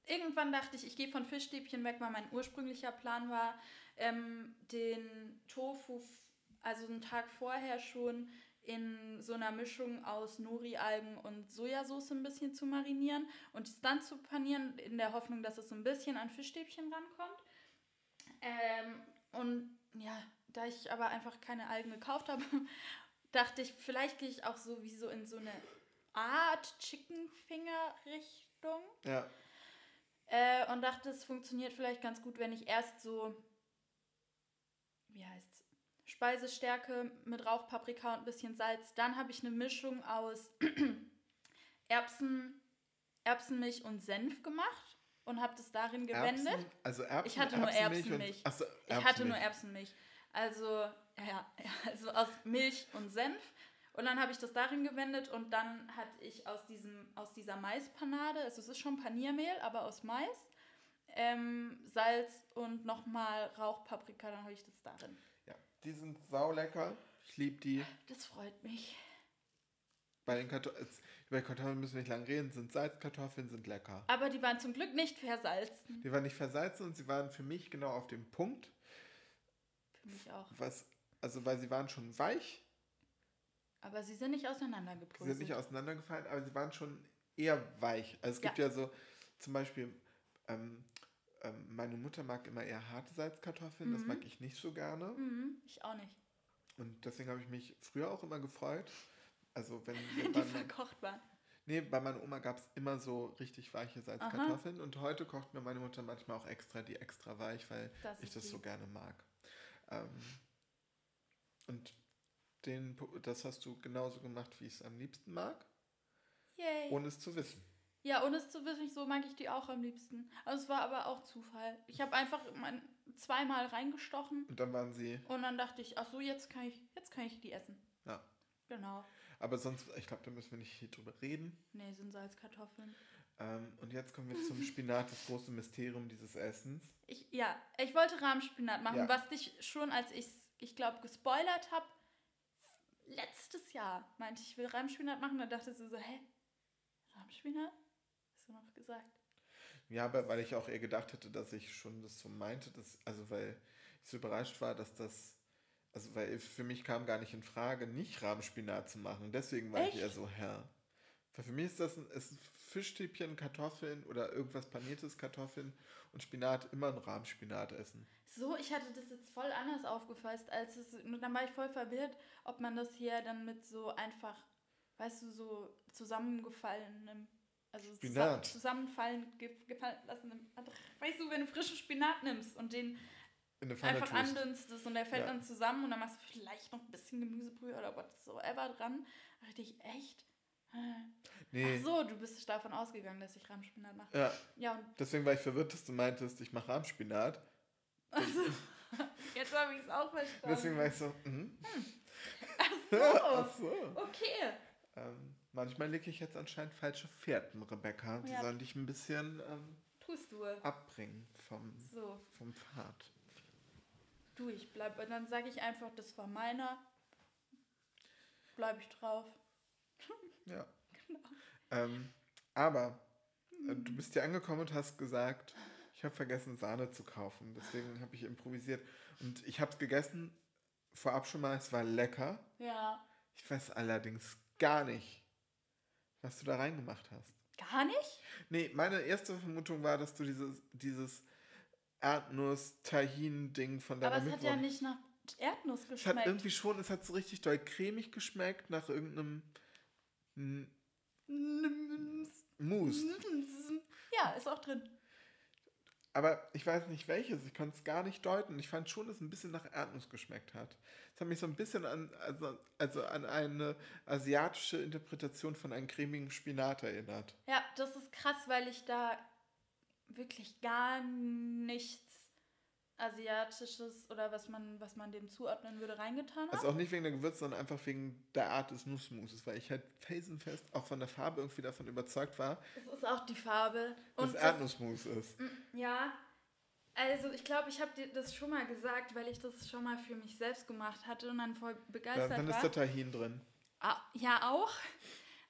Irgendwann dachte ich, ich gehe von Fischstäbchen weg, weil mein ursprünglicher Plan war, ähm, den Tofu, also einen Tag vorher schon in so einer Mischung aus Nori-Algen und Sojasauce ein bisschen zu marinieren und es dann zu panieren, in der Hoffnung, dass es so ein bisschen an Fischstäbchen rankommt. Ähm, und ja, da ich aber einfach keine Algen gekauft habe, dachte ich, vielleicht gehe ich auch so wie so in so eine Art Chicken Finger Richtung.
Ja.
Äh, und dachte, es funktioniert vielleicht ganz gut, wenn ich erst so, wie heißt's, Speisestärke mit Rauchpaprika und ein bisschen Salz. Dann habe ich eine Mischung aus Erbsen, Erbsenmilch und Senf gemacht und habe das darin gewendet.
Erbsen, also Erbsen,
Ich hatte nur Erbsenmilch.
Und, achso,
Ich hatte nur
Erbsenmilch.
Erbsenmilch. Also, ja, also aus Milch und Senf. Und dann habe ich das darin gewendet und dann hatte ich aus, diesem, aus dieser Maispanade, also es ist schon Paniermehl, aber aus Mais, ähm, Salz und nochmal Rauchpaprika, dann habe ich das darin.
Ja, die sind sau lecker. Ich liebe die.
Das freut mich.
Bei den Kartoffeln, über Kartoffeln müssen wir nicht lang reden, sind Salzkartoffeln, sind lecker.
Aber die waren zum Glück nicht versalzen.
Die waren nicht versalzen und sie waren für mich genau auf dem Punkt,
Für mich auch.
was, also weil sie waren schon weich,
Aber sie sind nicht
sie
auseinandergebröselt.
sind nicht auseinandergefallen, aber sie waren schon eher weich. Also es gibt ja, so, zum Beispiel, ähm, ähm, meine Mutter mag immer eher harte Salzkartoffeln, das
Mhm.
mag ich nicht so gerne.
Mhm, ich auch nicht.
Und deswegen habe ich mich früher auch immer gefreut. Also wenn
Die
mein,
verkocht waren.
nee, bei meiner Oma gab es immer so richtig weiche Salzkartoffeln und heute kocht mir meine Mutter manchmal auch extra die extra weich, weil
Das
ich das so
lieb.
gerne mag. Ähm, und den, das hast du genauso gemacht, wie ich es am liebsten mag,
Yay.
ohne es zu wissen.
Ja, ohne es zu wissen, so mag ich die auch am liebsten. Also es war aber auch Zufall. Ich habe einfach mein, zweimal reingestochen
Und dann waren sie.
und dann dachte ich, ach so, jetzt kann ich, jetzt kann ich die essen.
Ja.
Genau.
Aber sonst, ich glaube, da müssen wir nicht viel drüber reden.
Nee, sind Salzkartoffeln.
Ähm, und jetzt kommen wir zum Spinat, das große Mysterium dieses Essens.
Ich, ja, ich wollte Rahmspinat machen,
Ja.
was dich schon, als ich ich glaube, gespoilert habe, letztes Jahr meinte ich, ich will Rahmspinat machen. Da dachte sie so, hä? Rahmspinat? Hast du noch gesagt?
Ja, aber weil ich auch eher gedacht hätte, dass ich schon das so meinte, dass, also weil ich so überrascht war, dass das, also weil für mich kam gar nicht in Frage, nicht Rahmspinat zu machen. Deswegen war ich
Echt?
eher so, Herr. Weil für mich ist das ein, ist Fischstäbchen, Kartoffeln oder irgendwas paniertes Kartoffeln und Spinat immer ein Rahmspinat essen.
So, ich hatte das jetzt voll anders aufgefasst, als es. Nur dann war ich voll verwirrt, ob man das hier dann mit so einfach, weißt du, so zusammengefallenem, also
Spinat.
zusa- zusammenfallen ge gefallen lassen. Weißt du, wenn du frischen Spinat nimmst und den einfach andünstest und der fällt
Ja.
dann zusammen und dann machst du vielleicht noch ein bisschen Gemüsebrühe oder whatsoever dran. Da dachte ich, echt?
Nee.
Ach so, du bist davon ausgegangen, dass ich Rahmspinat mache.
Ja,
Ja, und
deswegen war ich verwirrt, dass du meintest, ich mache Rahmspinat.
jetzt habe ich es auch verstanden.
Deswegen war ich so, mhm.
so.
Ach so.
Okay.
Ähm, manchmal lege ich jetzt anscheinend falsche Fährten, Rebecca. Die
Ja.
sollen dich ein bisschen ähm,
Tust du.
abbringen vom,
So,
vom Pfad.
du, ich bleib. Und dann sage ich einfach, das war meiner. Bleib ich drauf.
Ja.
Genau.
Ähm, aber äh, du bist hier angekommen und hast gesagt, ich habe vergessen, Sahne zu kaufen. Deswegen habe ich improvisiert. Und ich habe es gegessen, vorab schon mal, es war lecker.
Ja.
Ich weiß allerdings gar nicht, was du da reingemacht hast.
Gar nicht?
Nee, meine erste Vermutung war, dass du dieses, dieses Erdnuss-Tahin-Ding von deiner
Aber es hat ja
Mitwohn-
nicht nach Erdnuss
Es hat
geschmeckt.
irgendwie schon, es hat so richtig doll cremig geschmeckt nach irgendeinem Mousse.
Ja, ist auch drin.
Aber ich weiß nicht welches, ich konnte es gar nicht deuten. Ich fand schon, dass es ein bisschen nach Erdnuss geschmeckt hat. Es hat mich so ein bisschen an, also, also an eine asiatische Interpretation von einem cremigen Spinat erinnert.
Ja, das ist krass, weil ich da wirklich gar nichts Asiatisches oder was man, was man dem zuordnen würde, reingetan habe.
Also auch nicht wegen der Gewürze, sondern einfach wegen der Art des Nussmousses, weil ich halt felsenfest auch von der Farbe irgendwie davon überzeugt war,
Es ist auch die Farbe.
dass Erdnussmus ist.
ja, also ich glaube, ich habe dir das schon mal gesagt, weil ich das schon mal für mich selbst gemacht hatte und dann voll
Ja,
begeistert
dann ist
war.
der Tahin drin.
Ah, ja, auch.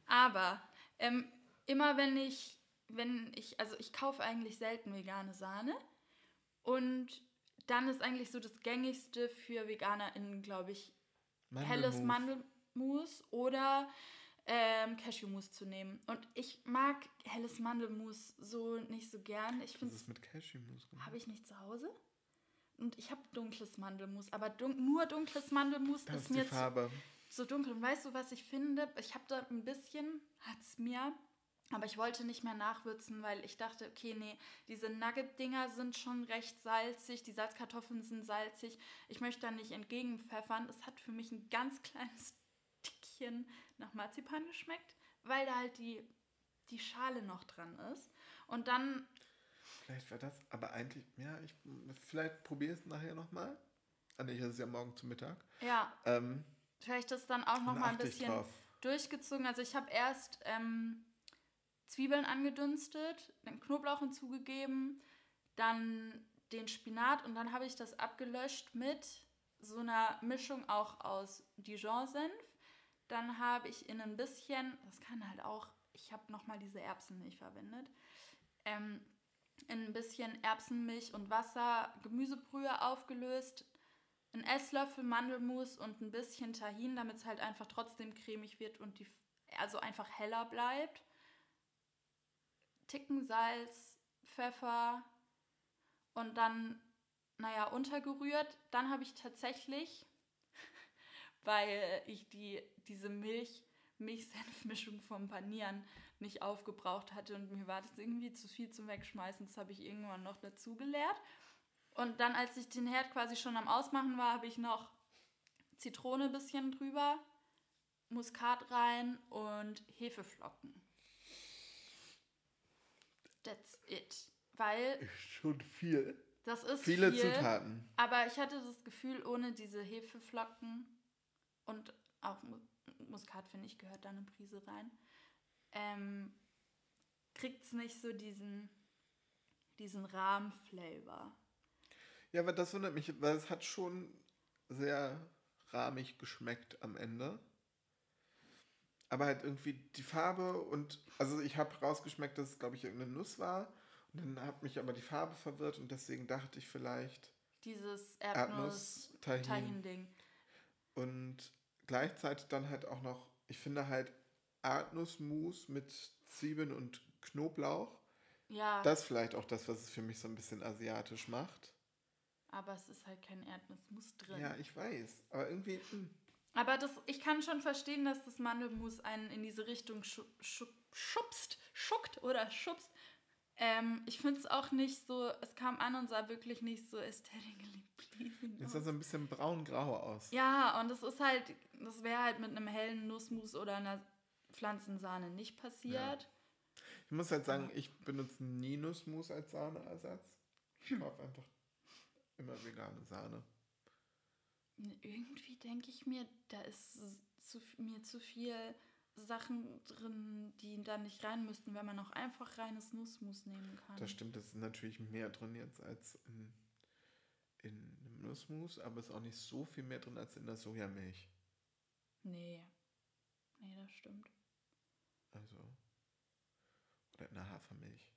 Aber ähm, immer wenn ich, wenn ich, also ich kaufe eigentlich selten vegane Sahne. Und dann ist eigentlich so das gängigste für VeganerInnen, glaube ich, helles
Mandelmus.
Mandelmus oder ähm, Cashewmus zu nehmen. Und ich mag helles Mandelmus so nicht so gern. Ich
Was
finde
ist mit Cashewmus
habe ich nicht zu Hause. Und ich habe dunkles Mandelmus, aber dun nur dunkles Mandelmus
Das
ist mir zu,
Farbe.
so dunkel. Und weißt du, was ich finde? Ich habe da ein bisschen, hat es mir, aber ich wollte nicht mehr nachwürzen, weil ich dachte, okay, nee, diese Nugget-Dinger sind schon recht salzig, die Salzkartoffeln sind salzig. Ich möchte da nicht entgegenpfeffern. Es hat für mich ein ganz kleines Tickchen nach Marzipan geschmeckt, weil da halt die, die Schale noch dran ist. Und dann,
Vielleicht war das, aber eigentlich, ja, ich, vielleicht probiere es nachher nochmal. Ah, nee, das ist ja morgen zu Mittag.
ja,
Ähm,
vielleicht ist dann auch noch
dann
mal ein bisschen durchgezogen. Also ich habe erst ähm, Zwiebeln angedünstet, dann Knoblauch hinzugegeben, dann den Spinat und dann habe ich das abgelöscht mit so einer Mischung auch aus Dijon-Senf. Dann habe ich in ein bisschen, das kann halt auch, ich habe nochmal diese Erbsenmilch verwendet, ähm, in ein bisschen Erbsenmilch und Wasser Gemüsebrühe aufgelöst, ein Esslöffel Mandelmus und ein bisschen Tahin, damit es halt einfach trotzdem cremig wird und die, also einfach heller bleibt. Ticken Salz, Pfeffer und dann, naja, untergerührt. Dann habe ich tatsächlich, weil ich die, diese Milch, Milch-Senf-Mischung vom Panieren nicht aufgebraucht hatte und mir war das irgendwie zu viel zum Wegschmeißen. Das habe ich irgendwann noch dazu geleert. Und dann, als ich den Herd quasi schon am Ausmachen war, habe ich noch Zitrone ein bisschen drüber, Muskat rein und Hefeflocken. That's it. Weil
Schon viel.
das ist
Viele
viel,
Zutaten.
Aber ich hatte das Gefühl, ohne diese Hefeflocken und auch Mu- Muskat, finde ich, gehört da eine Prise rein, ähm, kriegt es nicht so diesen, diesen Rahmflavor.
Ja, aber das wundert mich, weil es hat schon sehr rahmig geschmeckt am Ende. Aber halt irgendwie die Farbe und, also ich habe rausgeschmeckt, dass es, glaube ich, irgendeine Nuss war. Und dann hat mich aber die Farbe verwirrt und deswegen dachte ich vielleicht
Dieses
Erdnuss, Tahin.
Erdnuss-Tahin-Ding.
Und gleichzeitig dann halt auch noch, ich finde halt Erdnussmus mit Zwiebeln und Knoblauch.
Ja,
Das ist vielleicht auch das, was es für mich so ein bisschen asiatisch macht.
aber es ist halt kein Erdnussmus drin.
Ja, ich weiß. Aber irgendwie, hm.
Aber das, ich kann schon verstehen, dass das Mandelmus einen in diese Richtung schu schu schubst, schuckt oder schubst. Ähm, ich finde es auch nicht so, es kam an und sah wirklich nicht so aesthetically pleasing aus.
sah so ein bisschen braun-grau aus.
Ja, und es ist halt, das wäre halt mit einem hellen Nussmus oder einer Pflanzensahne nicht passiert.
Ich muss halt sagen, ich benutze nie Nussmus als Sahneersatz. Ich kaufe einfach immer vegane Sahne.
Irgendwie denke ich mir, da ist zu, mir zu viel Sachen drin, die da nicht rein müssten, wenn man auch einfach reines Nussmus nehmen kann.
Das stimmt, es ist natürlich mehr drin jetzt als in, in einem Nussmus, aber es ist auch nicht so viel mehr drin als in der Sojamilch.
Nee. Nee, das stimmt.
Also. Oder in der Hafermilch.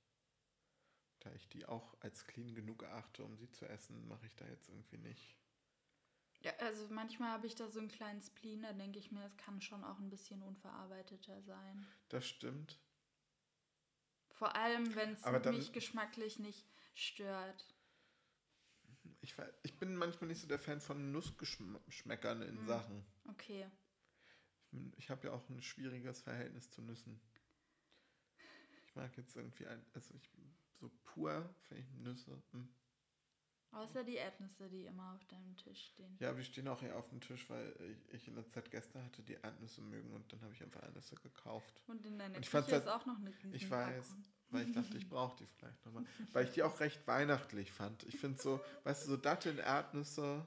Da ich die auch als clean genug erachte, um sie zu essen, mache ich da jetzt irgendwie nicht.
Ja, also manchmal habe ich da so einen kleinen Spleen, da denke ich mir, es kann schon auch ein bisschen unverarbeiteter sein.
Das stimmt.
Vor allem, wenn es mich geschmacklich nicht stört.
Ich, ich bin manchmal nicht so der Fan von Nussgeschmäckern in
Mm.
Sachen.
Okay.
Ich, ich habe ja auch ein schwieriges Verhältnis zu Nüssen. Ich mag jetzt irgendwie ein, also ich, so pur finde ich Nüsse. hm.
Außer die Erdnüsse, die immer auf deinem Tisch stehen.
Ja, wir stehen auch hier auf dem Tisch, weil ich, ich in der Zeit Gäste hatte, die Erdnüsse mögen und dann habe ich einfach Erdnüsse gekauft.
Und in deiner
Und ich
Küche
fand's
ist
halt-
auch noch eine
Ich weiß, weil ich dachte, ich brauche die vielleicht nochmal. Weil ich die auch recht weihnachtlich fand. Ich finde so, weißt du, so Datteln, Erdnüsse.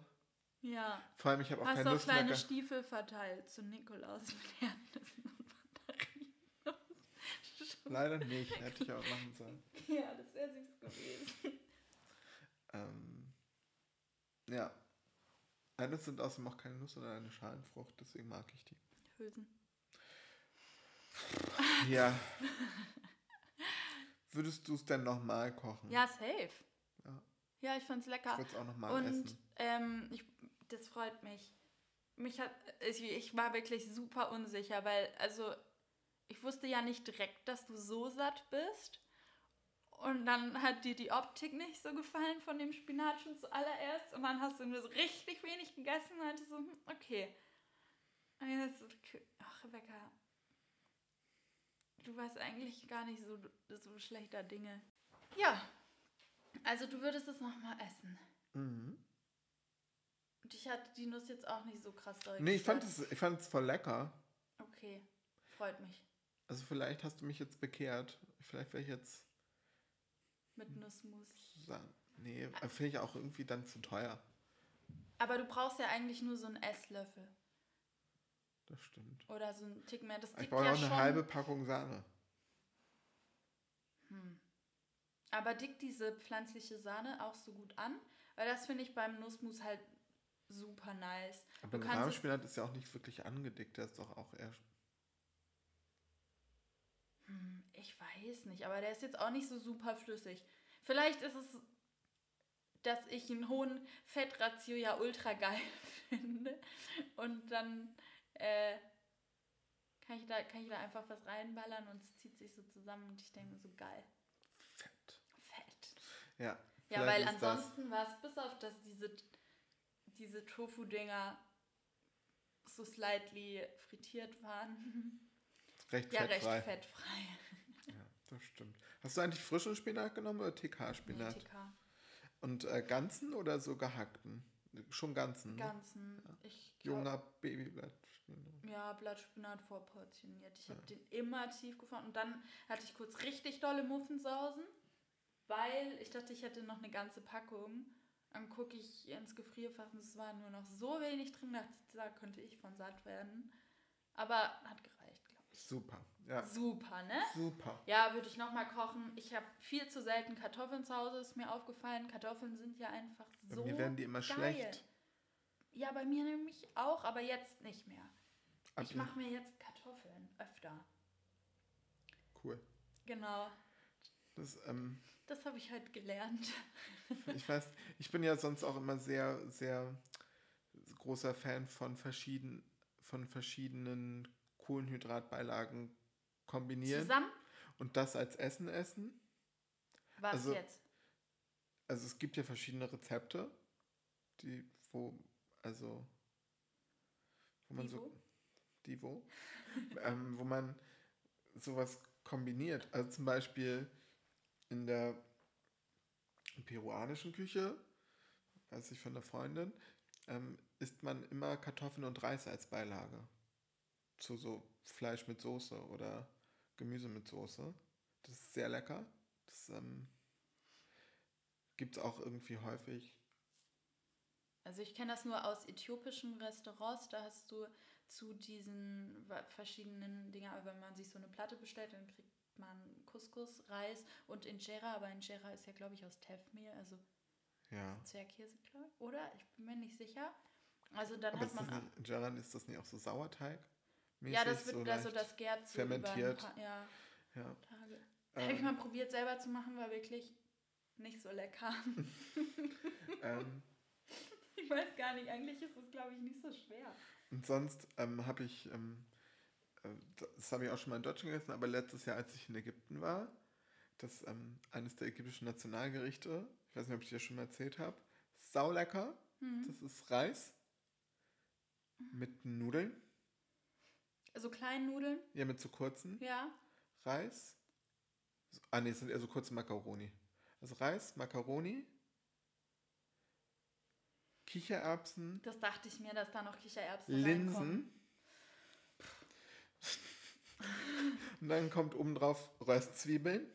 Ja.
Vor allem, ich habe auch
Hast
kein
du auch kleine
Nussknacker.
Stiefel verteilt zu Nikolaus mit Erdnüssen und Mandarinen.
Leider nicht, hätte ich auch machen sollen.
ja, das wäre süß gewesen.
Ähm, ja. Erdnüsse sind außerdem auch keine Nuss oder eine Schalenfrucht, deswegen mag ich die.
Hülsen.
Ja. Würdest du es denn nochmal kochen?
Ja, safe.
Ja.
Ja, ich fand's
Ich
lecker.
würde es auch nochmal
Und
essen.
ähm, ich, das freut mich. Mich hat, ich, ich war wirklich super unsicher, weil, also, ich wusste ja nicht direkt, dass du so satt bist. Und dann hat dir die Optik nicht so gefallen von dem Spinat schon zuallererst. Und dann hast du nur so richtig wenig gegessen und meinte so, hm, okay. Und jetzt, ach, Rebecca, du warst eigentlich gar nicht so, so schlechter Dinge. Ja, also du würdest es nochmal essen.
Mhm.
Und ich hatte die Nuss jetzt auch nicht so krass doll
Nee, ich fand es ich fand es voll lecker.
Okay, freut mich.
Also vielleicht hast du mich jetzt bekehrt. Vielleicht wäre ich jetzt
Mit Nussmus.
Nee, finde ich auch irgendwie dann zu teuer.
Aber du brauchst ja eigentlich nur so einen Esslöffel.
Das stimmt.
Oder so einen Tick mehr. Das
Ich brauche
ja
auch eine
schon.
halbe Packung Sahne.
Hm. Aber dickt diese pflanzliche Sahne auch so gut an? Weil das finde ich beim Nussmus halt super nice.
Aber
es-
Rahmspinat ist ja auch nicht wirklich angedickt. Der ist doch auch eher.
Hm, ich weiß nicht, aber der ist jetzt auch nicht so super flüssig. Vielleicht ist es, dass ich einen hohen Fettratio ja ultra geil finde. Und dann äh, kann, ich da, kann ich da einfach was reinballern und es zieht sich so zusammen und ich denke mir so geil.
Fett.
Fett.
Ja.
Ja, weil ansonsten war es bis auf, dass diese, diese Tofu-Dinger so slightly frittiert waren.
Recht
ja,
fettfrei.
recht fettfrei.
Ja, das stimmt. Hast du eigentlich frischen Spinat genommen oder
Nee,
TK-Spinat?
TK.
Und äh, ganzen oder so gehackten? Schon ganzen. Ne?
ganzen. Ich glaub,
Junger Babyblatt.
Ja, Blattspinat vorportioniert. Ich habe den immer tief gefunden. Und dann hatte ich kurz richtig dolle Muffensausen, weil ich dachte, ich hätte noch eine ganze Packung. Dann gucke ich ins Gefrierfach und es war nur noch so wenig drin, dachte ich, da könnte ich von satt werden. Aber hat gereicht, ich.
Super. Ja.
Super, ne?
Super.
Ja, würde ich nochmal kochen. Ich habe viel zu selten Kartoffeln zu Hause, ist mir aufgefallen. Kartoffeln sind ja einfach
Bei
so.
mir werden die immer
geil.
schlecht.
Ja, bei mir nämlich auch, aber jetzt nicht mehr.
Ab-
Ich mache mir jetzt Kartoffeln öfter.
Cool.
Genau.
Das, ähm,
Das habe ich heute gelernt.
ich weiß, ich bin ja sonst auch immer sehr, sehr großer Fan von, verschieden, von verschiedenen Kohlenhydratbeilagen kombinieren
Zusammen?
und das als Essen essen.
Was
Also,
jetzt?
Also es gibt ja verschiedene Rezepte, die, wo, also, wo man
Die
so,
wo?
die wo, ähm, wo man sowas kombiniert. Also zum Beispiel in der peruanischen Küche, weiß ich von der Freundin, ähm, isst man immer Kartoffeln und Reis als Beilage. Zu so Fleisch mit Soße oder Gemüse mit Soße. Das ist sehr lecker. Das ähm, gibt es auch irgendwie häufig.
Also ich kenne das nur aus äthiopischen Restaurants. Da hast du zu diesen verschiedenen Dingen, wenn man sich so eine Platte bestellt, dann kriegt man Couscous, Reis und Injera. Aber Injera ist ja, glaube ich, aus Teffmehl, also
Ja.
Zwergkäse, glaube ich. Oder? Ich bin mir nicht sicher. Also dann
Aber
hat
ist das
man...
nicht, ist das nicht auch so Sauerteig?
Ja, das wird
so
also
leicht
das so
fermentiert.
über ein paar ja,
Ja.
Tage.
Ähm,
Habe ich mal probiert selber zu machen, war wirklich nicht so lecker.
ähm,
ich weiß gar nicht, eigentlich ist es, glaube ich, nicht so schwer.
und sonst ähm, habe ich, ähm, äh, das habe ich auch schon mal in Deutschland gegessen, aber letztes Jahr, als ich in Ägypten war, das ähm, eines der ägyptischen Nationalgerichte, ich weiß nicht, ob ich dir schon mal erzählt habe, saulecker.
Mhm.
Das ist Reis mit Nudeln,
So Kleinnudeln,
ja, mit so kurzen.
ja.
Reis. Ah, nee, es sind eher so kurze Macaroni. Also Reis, Macaroni, Kichererbsen,
Das dachte ich mir, dass da noch Kichererbsen reinkommen.
Linsen. Und dann kommt obendrauf Röstzwiebeln.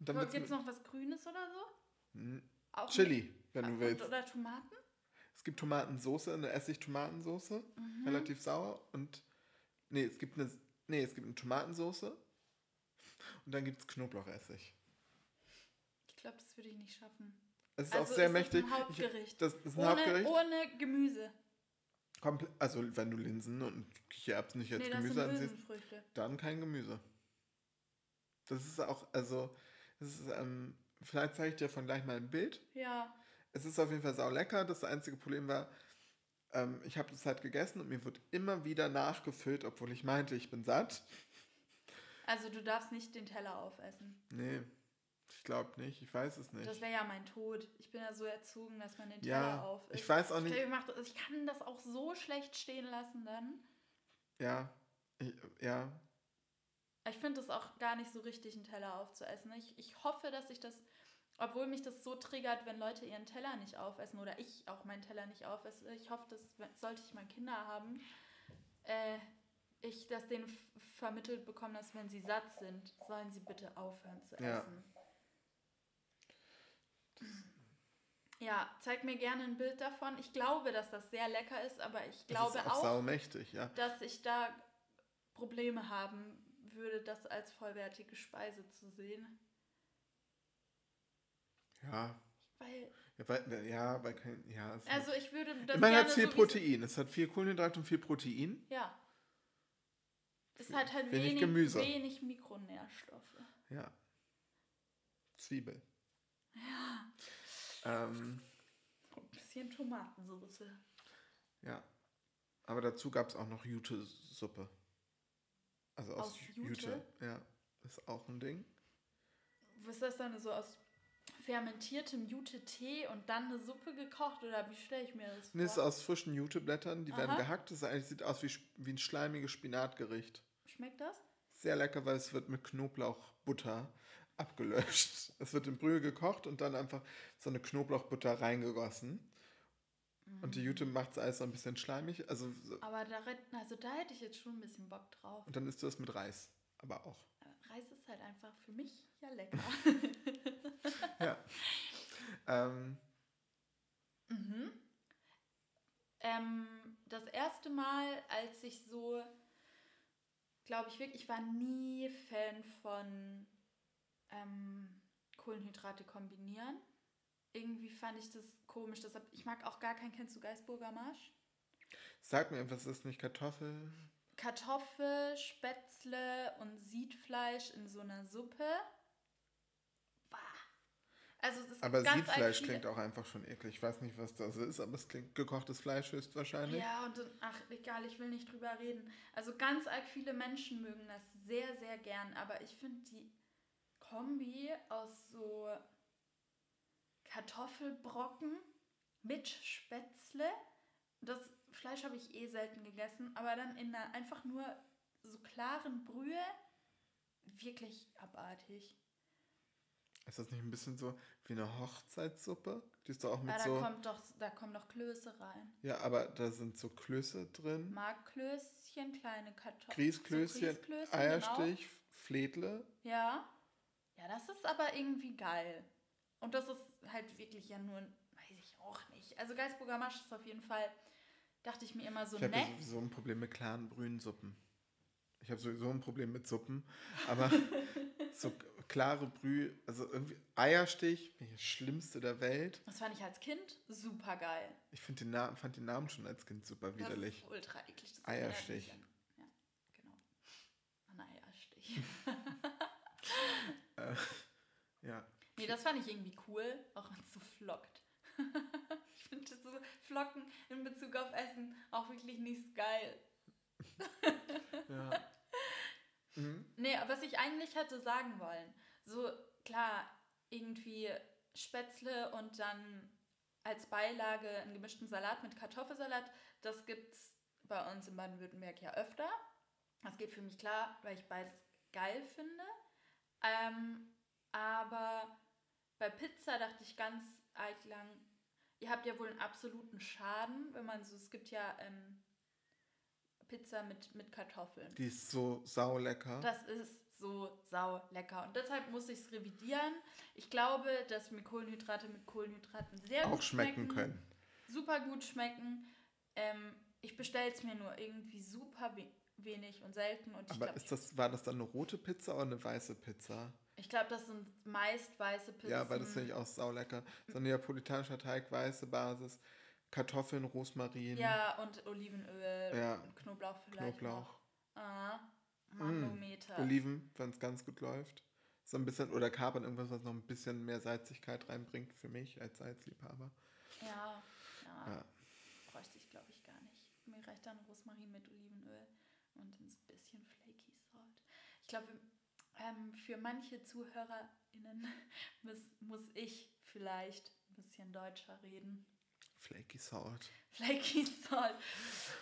Dann wird's
Gibt es noch was Grünes oder so?
Hm,
Auch
Chili, wenn du willst.
Oder Tomaten?
Es gibt Tomatensoße, eine Essig-Tomatensoße,
Mhm.
relativ sauer. Und nee, es gibt eine, nee, es gibt eine Tomatensoße. Und dann gibt es Knoblauchessig.
Ich glaube, das würde ich nicht schaffen.
Es ist
Also
auch sehr
ist
mächtig.
ein
Ich,
Hauptgericht?
das ist ein
Ohne,
Hauptgericht.
ohne Gemüse.
Komple also wenn du Linsen und Kichererbsen nicht als
nee,
Gemüse ansiehst, dann kein Gemüse. Das ist auch, also, das ist, ähm, vielleicht zeige ich dir von gleich mal ein Bild.
Ja.
Es ist auf jeden Fall sau lecker. Das einzige Problem war, ähm, ich habe das halt gegessen und mir wird immer wieder nachgefüllt, obwohl ich meinte, ich bin satt.
Also du darfst nicht den Teller aufessen.
Nee, ich glaube nicht. Ich weiß es nicht.
Das wäre ja mein Tod. Ich bin ja so erzogen, dass man den Teller
ja,
aufisst.
ich weiß auch
Ich,
nicht.
glaub, ich, das, ich kann das auch so schlecht stehen lassen dann.
Ja, ich, ja,
Ich finde es auch gar nicht so richtig, einen Teller aufzuessen. Ich, ich hoffe, dass ich das, obwohl mich das so triggert, wenn Leute ihren Teller nicht aufessen oder ich auch meinen Teller nicht aufesse. Ich hoffe, dass, wenn- sollte ich mal Kinder haben, äh, ich das denen vermittelt bekomme, dass wenn sie satt sind, sollen sie bitte aufhören zu
Ja.
essen. Ja, zeig mir gerne ein Bild davon. Ich glaube, dass das sehr lecker ist, aber ich glaube
ist auch,
auch,
ja.
dass ich da Probleme haben würde, das als vollwertige Speise zu sehen.
Ja,
Weil,
ja, weil, ja, weil kein, ja.
also ich würde das
Immerhin hat es viel Protein. Es hat viel Kohlenhydrat und viel Protein.
Ja. Es hat halt
Wenig
wenig,
Gemüse.
wenig Mikronährstoffe.
Ja. Zwiebel. Ja. Ähm,
Ein bisschen Tomatensauce.
ja. Aber dazu gab es auch noch Jute-Suppe. Also aus,
Aus
Jute?
Jute?
Ja. Ist auch ein Ding.
Was ist das dann so aus fermentiertem Jute-Tee und dann eine Suppe gekocht? Oder wie stelle ich mir das vor?
Nee, ist aus frischen Juteblättern. Die werden
Aha.
gehackt. Das sieht aus wie, wie ein schleimiges Spinatgericht.
Schmeckt das?
Sehr lecker, weil es wird mit Knoblauchbutter abgelöscht. Es wird in Brühe gekocht und dann einfach so eine Knoblauchbutter reingegossen. Und die Jute macht es alles so ein bisschen schleimig. Also, so-
Aber da, also da hätte ich jetzt schon ein bisschen Bock drauf.
und dann isst du das mit Reis. Aber auch.
Reis ist halt einfach für mich ja lecker.
Ja. ähm,
Mhm. Ähm, das erste Mal, als ich so, glaube ich wirklich, ich war nie Fan von ähm, Kohlenhydrate kombinieren. Irgendwie fand ich das komisch. Deshalb, ich mag auch gar keinen, kennst du Geisburger Marsch?
sag mir, was ist nicht Kartoffel?
Kartoffel, Spätzle und Siedfleisch in so einer Suppe. Bah. Also das
Aber
ganz
Siedfleisch klingt auch einfach schon eklig. Ich weiß nicht, was das ist, aber es klingt gekochtes Fleisch höchstwahrscheinlich.
Ja, und ach, egal, ich will nicht drüber reden. Also ganz arg viele Menschen mögen das sehr, sehr gern, aber ich finde die Kombi aus so Kartoffelbrocken mit Spätzle, das Fleisch habe ich eh selten gegessen, aber dann in einer einfach nur so klaren Brühe, wirklich abartig.
Ist das nicht ein bisschen so wie eine Hochzeitssuppe? Die ist doch auch mit
Ja, da,
so.
kommt doch, da kommen doch Klöße rein.
Ja, aber da sind so Klöße drin.
Markklößchen, kleine Kartoffeln.
Grießklößchen,
Grießklößchen,
Eierstich, Fledle.
Ja. Ja, das ist aber irgendwie geil. Und das ist halt wirklich ja nur, weiß ich auch nicht. Also Geisburger Masch ist auf jeden Fall, dachte ich mir immer so
Ich habe sowieso ein Problem mit klaren Brühensuppen. Ich habe sowieso ein Problem mit Suppen, aber so klare Brühe, also irgendwie Eierstich, bin ich das Schlimmste der Welt.
Das fand ich als Kind super geil.
Ich find den Namen, fand den Namen schon als Kind super widerlich.
Das ist ultra eklig. Das
Eierstich.
Ja, genau. An Eierstich.
Äh, ja.
nee, das fand ich irgendwie cool, auch wenn es so flockt. ich finde so Flocken in Bezug auf Essen auch wirklich nicht geil.
ja. Mhm.
Nee, was ich eigentlich hätte sagen wollen, so klar, irgendwie Spätzle und dann als Beilage einen gemischten Salat mit Kartoffelsalat, das gibt's bei uns in Baden-Württemberg ja öfter. Das geht für mich klar, weil ich beides geil finde. Ähm, aber bei Pizza dachte ich ganz lang, ihr habt ja wohl einen absoluten Schaden, wenn man so, es gibt ja ähm, Pizza mit, mit Kartoffeln.
Die ist so saulecker.
Das ist so sau lecker. Und deshalb muss ich es revidieren. Ich glaube, dass mir Kohlenhydrate mit Kohlenhydraten sehr
auch
gut
schmecken können.
Super gut schmecken. Ähm, ich bestelle es mir nur irgendwie super wenig und selten. Und ich
Aber
glaube,
ist das, war das dann eine rote Pizza oder eine weiße Pizza?
ich glaub, das sind meist weiße Pizzen.
Ja, weil das finde ich auch saulecker. So ein neapolitanischer Teig, weiße Basis, Kartoffeln, Rosmarin,
Ja, und Olivenöl
Ja,
und Knoblauch vielleicht
Knoblauch.
noch. Ah, Manometer.
Oliven, wenn es ganz gut läuft. So ein bisschen, oder Kapern, irgendwas, was noch ein bisschen mehr Salzigkeit reinbringt für mich als Salzliebhaber.
Ja, ja.
Ja.
Bräuchte ich, glaube ich, gar nicht. Mir reicht dann Rosmarin mit Olivenöl und ein bisschen Flaky Salt. Ich glaube, ähm, für manche ZuhörerInnen muss, muss ich vielleicht ein bisschen deutscher reden.
Flaky Salt.
Flaky Salt.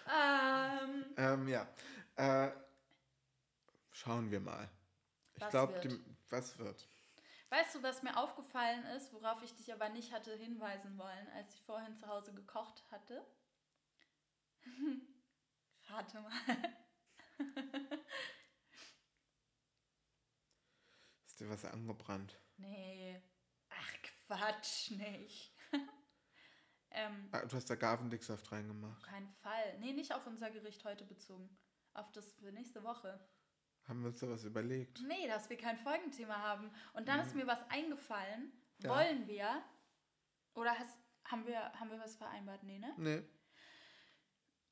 Ähm,
Ähm, ja. Äh, schauen wir mal. Ich glaube, was wird?
weißt du, was mir aufgefallen ist, worauf ich dich aber nicht hatte hinweisen wollen, als ich vorhin zu Hause gekocht hatte? Rate mal.
Ist dir was angebrannt?
Nee. Ach, Quatsch, nicht. ähm,
Ah, du hast da Gavendicksaft reingemacht.
auf keinen Fall. Nee, nicht auf unser Gericht heute bezogen. Auf das für nächste Woche.
Haben wir uns da was überlegt?
Nee, dass wir kein Folgenthema haben. Und dann ist mir was eingefallen.
Ja.
Wollen wir, oder hast, haben, wir, haben wir was vereinbart? Nee, ne?
Nee.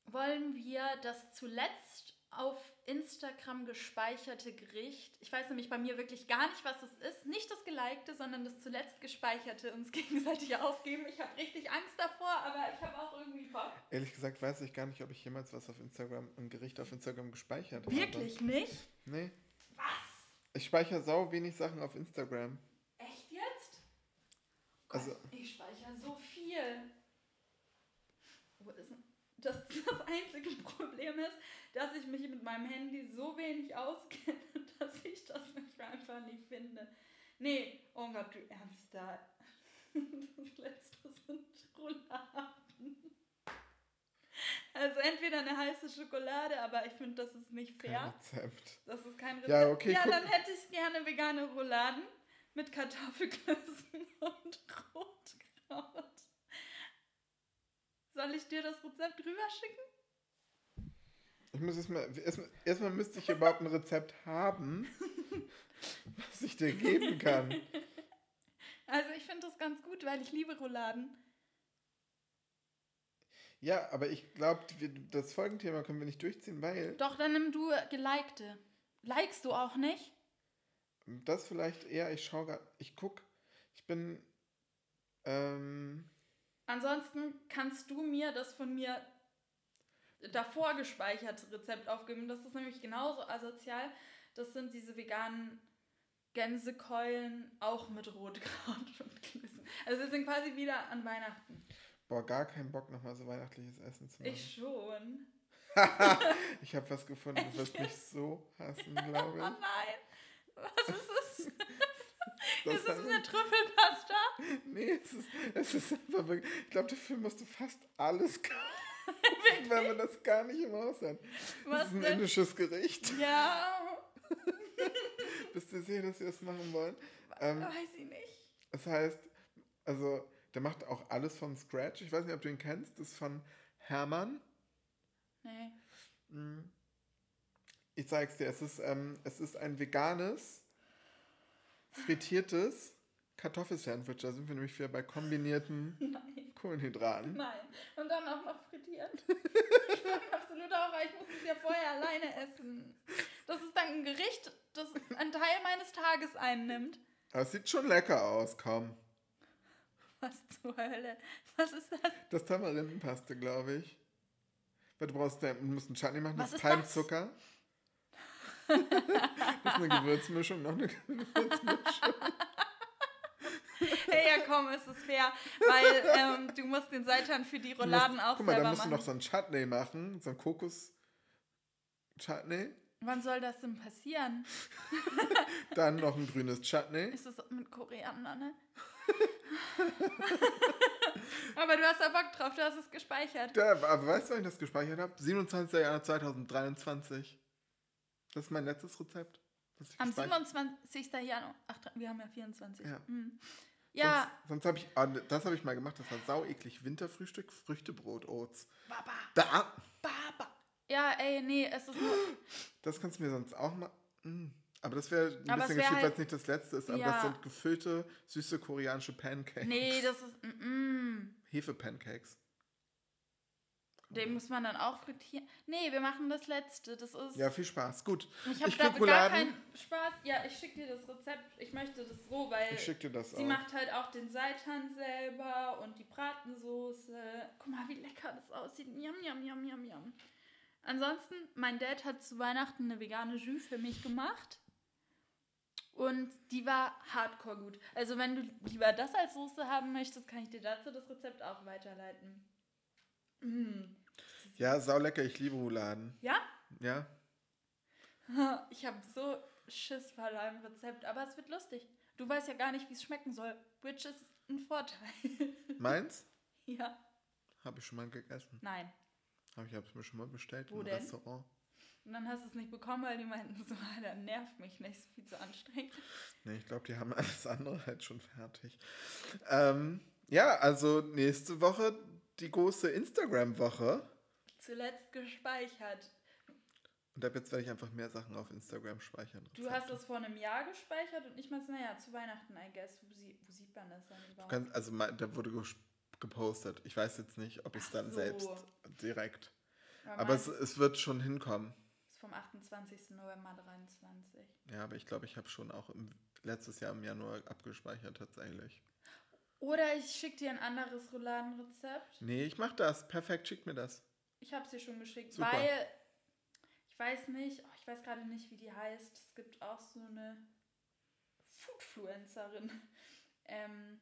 Wollen wir das zuletzt auf Instagram gespeicherte Gericht, ich weiß nämlich bei mir wirklich gar nicht, was es ist, nicht das gelikte, sondern das zuletzt gespeicherte uns gegenseitig aufgeben. Ich habe richtig Angst davor, aber ich habe auch irgendwie Bock.
Ehrlich gesagt weiß ich gar nicht, ob ich jemals was auf Instagram, ein Gericht auf Instagram gespeichert habe.
Wirklich nicht?
Nee.
Was?
Ich speichere sau wenig Sachen auf Instagram.
Echt jetzt? Gott,
Also-
ich speichere so viel. Denn- Das, das einzige Problem ist, dass ich mich mit meinem Handy so wenig auskenne, dass ich das manchmal einfach nicht finde. Nee, oh Gott, du ernst da. Das letzte sind Rouladen. Also entweder eine heiße Schokolade, aber ich finde, das ist nicht
Kein
fair.
Rezept.
Das ist kein Rezept.
Ja, okay,
ja dann hätte ich gerne vegane Rouladen mit Kartoffelklößen und Rotkraut. Soll ich dir das Rezept rüberschicken?
Ich muss erstmal, erstmal, erstmal müsste ich überhaupt ein Rezept haben, was ich dir geben kann.
Also ich finde das ganz gut, weil ich liebe Rouladen.
Ja, aber ich glaube, das Folgenthema können wir nicht durchziehen, weil
Doch, dann nimm du gelikte. Likest du auch nicht?
das vielleicht eher, ich schaue gerade, ich guck, ich bin, ähm,
Ansonsten kannst du mir das von mir davor gespeicherte Rezept aufgeben. Das ist nämlich genauso asozial. Das sind diese veganen Gänsekeulen, auch mit Rotkraut und Klößen. Also wir sind quasi wieder an Weihnachten.
boah, gar keinen Bock, nochmal so weihnachtliches Essen zu machen.
Ich schon.
ich habe was gefunden, du wirst mich so hassen, glaube
Oh
ich.
nein. Was ist es?
Das
ist es
heißt-
eine Trüffelpasta?
Nee, es ist, es ist einfach wirklich. Ich glaube, dafür musst du fast alles kaufen, weil man das gar nicht im Haus hat. Das
Was
ist ein
denn?
indisches Gericht.
Ja,
Bist du sicher, dass wir das machen wollen? Ähm,
weiß ich nicht.
das heißt, also, der macht auch alles von Scratch. Ich weiß nicht, ob du ihn kennst. Das ist von Hermann.
Nee.
Mm. Ich zeig's dir. Es ist, ähm, es ist ein veganes, frittiertes Kartoffelsandwich. Da sind wir nämlich wieder bei kombinierten
Nein.
Kohlenhydraten.
Nein. Und dann auch noch frittiert. ich bin absolut auch, ich muss es ja vorher alleine essen. Das ist dann ein Gericht, das einen Teil meines Tages einnimmt.
Aber es sieht schon lecker aus, komm.
Was zur Hölle? Was ist das?
Das Tamarindenpaste, glaube ich. Weil du brauchst, du musst einen Chutney machen,
Was
das ist
ist das?
Das ist eine Gewürzmischung, noch eine Gewürzmischung.
Hey, ja komm, es ist fair, weil ähm, du musst den Seitan für die
Du
Rouladen
musst,
auch
guck mal, da musst du
machen.
noch so einen Chutney machen, so einen Kokos-Chutney.
Wann soll das denn passieren?
Dann noch ein grünes Chutney.
Ist es mit Koriander, ne? Aber du hast da Bock drauf, du hast es gespeichert.
Da, aber weißt du, wann ich das gespeichert habe? 27. Januar 2023. Das ist mein letztes Rezept.
Am
gespeichert-
27. Januar. Ach, wir haben ja 24.
Ja.
Hm. Ja,
Sonst, sonst habe ich, ah, das habe ich mal gemacht, das war sau eklig. Winterfrühstück, Früchtebrot, Oats.
Baba,
Da,
Baba. Ja, ey, nee, es ist nur.
das kannst du mir sonst auch mal. Mm. Aber das wäre ein
Aber
bisschen
wär
geschickt, weil
halt-
es nicht das letzte ist. Aber
Ja.
das sind gefüllte, süße koreanische Pancakes.
Nee, das ist. Mm, mm.
Hefe-Pancakes.
Den muss man dann auch frittieren. Nee, wir machen das letzte. Das ist.
Ja, viel Spaß. Gut.
ich habe da gar keinen Spaß. Ja, ich schicke dir das Rezept. Ich möchte das so, weil.
Ich schicke dir das
Sie
auch.
macht halt auch den Seitan selber und die Bratensoße. Guck mal, wie lecker das aussieht. Yum, yum, yum, yum, yum. Ansonsten, mein Dad hat zu Weihnachten eine vegane Jus für mich gemacht. Und die war hardcore gut. Also wenn du lieber das als Soße haben möchtest, kann ich dir dazu das Rezept auch weiterleiten. Mm.
Ja, sau lecker. Ich liebe Rouladen.
Ja?
Ja.
Ich habe so Schiss vor deinem Rezept, aber es wird lustig. Du weißt ja gar nicht, wie es schmecken soll. Which ist ein Vorteil.
Meins?
ja.
Habe ich schon mal gegessen.
Nein.
Habe ich es mir schon mal bestellt
Wo
im
denn?
Restaurant.
Und dann hast du es nicht bekommen, weil die meinten so, ah, der nervt mich nicht, ist viel zu anstrengend.
Nee, ich glaube, die haben alles andere halt schon fertig. Ähm, ja, also nächste Woche die große Instagram-Woche.
Zuletzt gespeichert.
Und ab jetzt werde ich einfach mehr Sachen auf Instagram speichern.
Du
Rezepte.
hast es vor einem Jahr gespeichert und ich meinte, naja, zu Weihnachten, I guess. Wo, sie, wo sieht man das dann
Du
überhaupt?
kannst, also da wurde gepostet. Ich weiß jetzt nicht, ob ich es dann
so.
selbst direkt.
Aber,
Aber es, es wird schon hinkommen.
ist vom 28. November 23.
Ja, aber ich glaube, ich habe schon auch im, letztes Jahr im Januar abgespeichert tatsächlich.
Oder ich schicke dir ein anderes Rouladenrezept.
Nee, ich mach das. Perfekt, schick mir das.
Ich habe dir schon geschickt,
Super.
weil ich weiß nicht, oh, ich weiß gerade nicht, wie die heißt. Es gibt auch so eine Foodfluencerin. Ähm,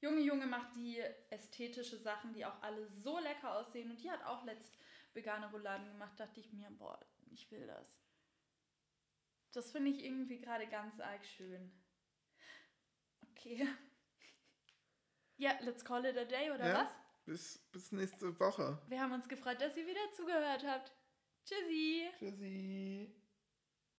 Junge Junge macht die ästhetische Sachen, die auch alle so lecker aussehen. Und die hat auch letzt vegane Rouladen gemacht. Dachte ich mir, boah, ich will das. Das finde ich irgendwie gerade ganz arg schön. Okay. Ja, let's call it a day, oder
Ja?
was?
Bis, bis nächste Woche.
Wir haben uns gefreut, dass ihr wieder zugehört habt. Tschüssi.
Tschüssi.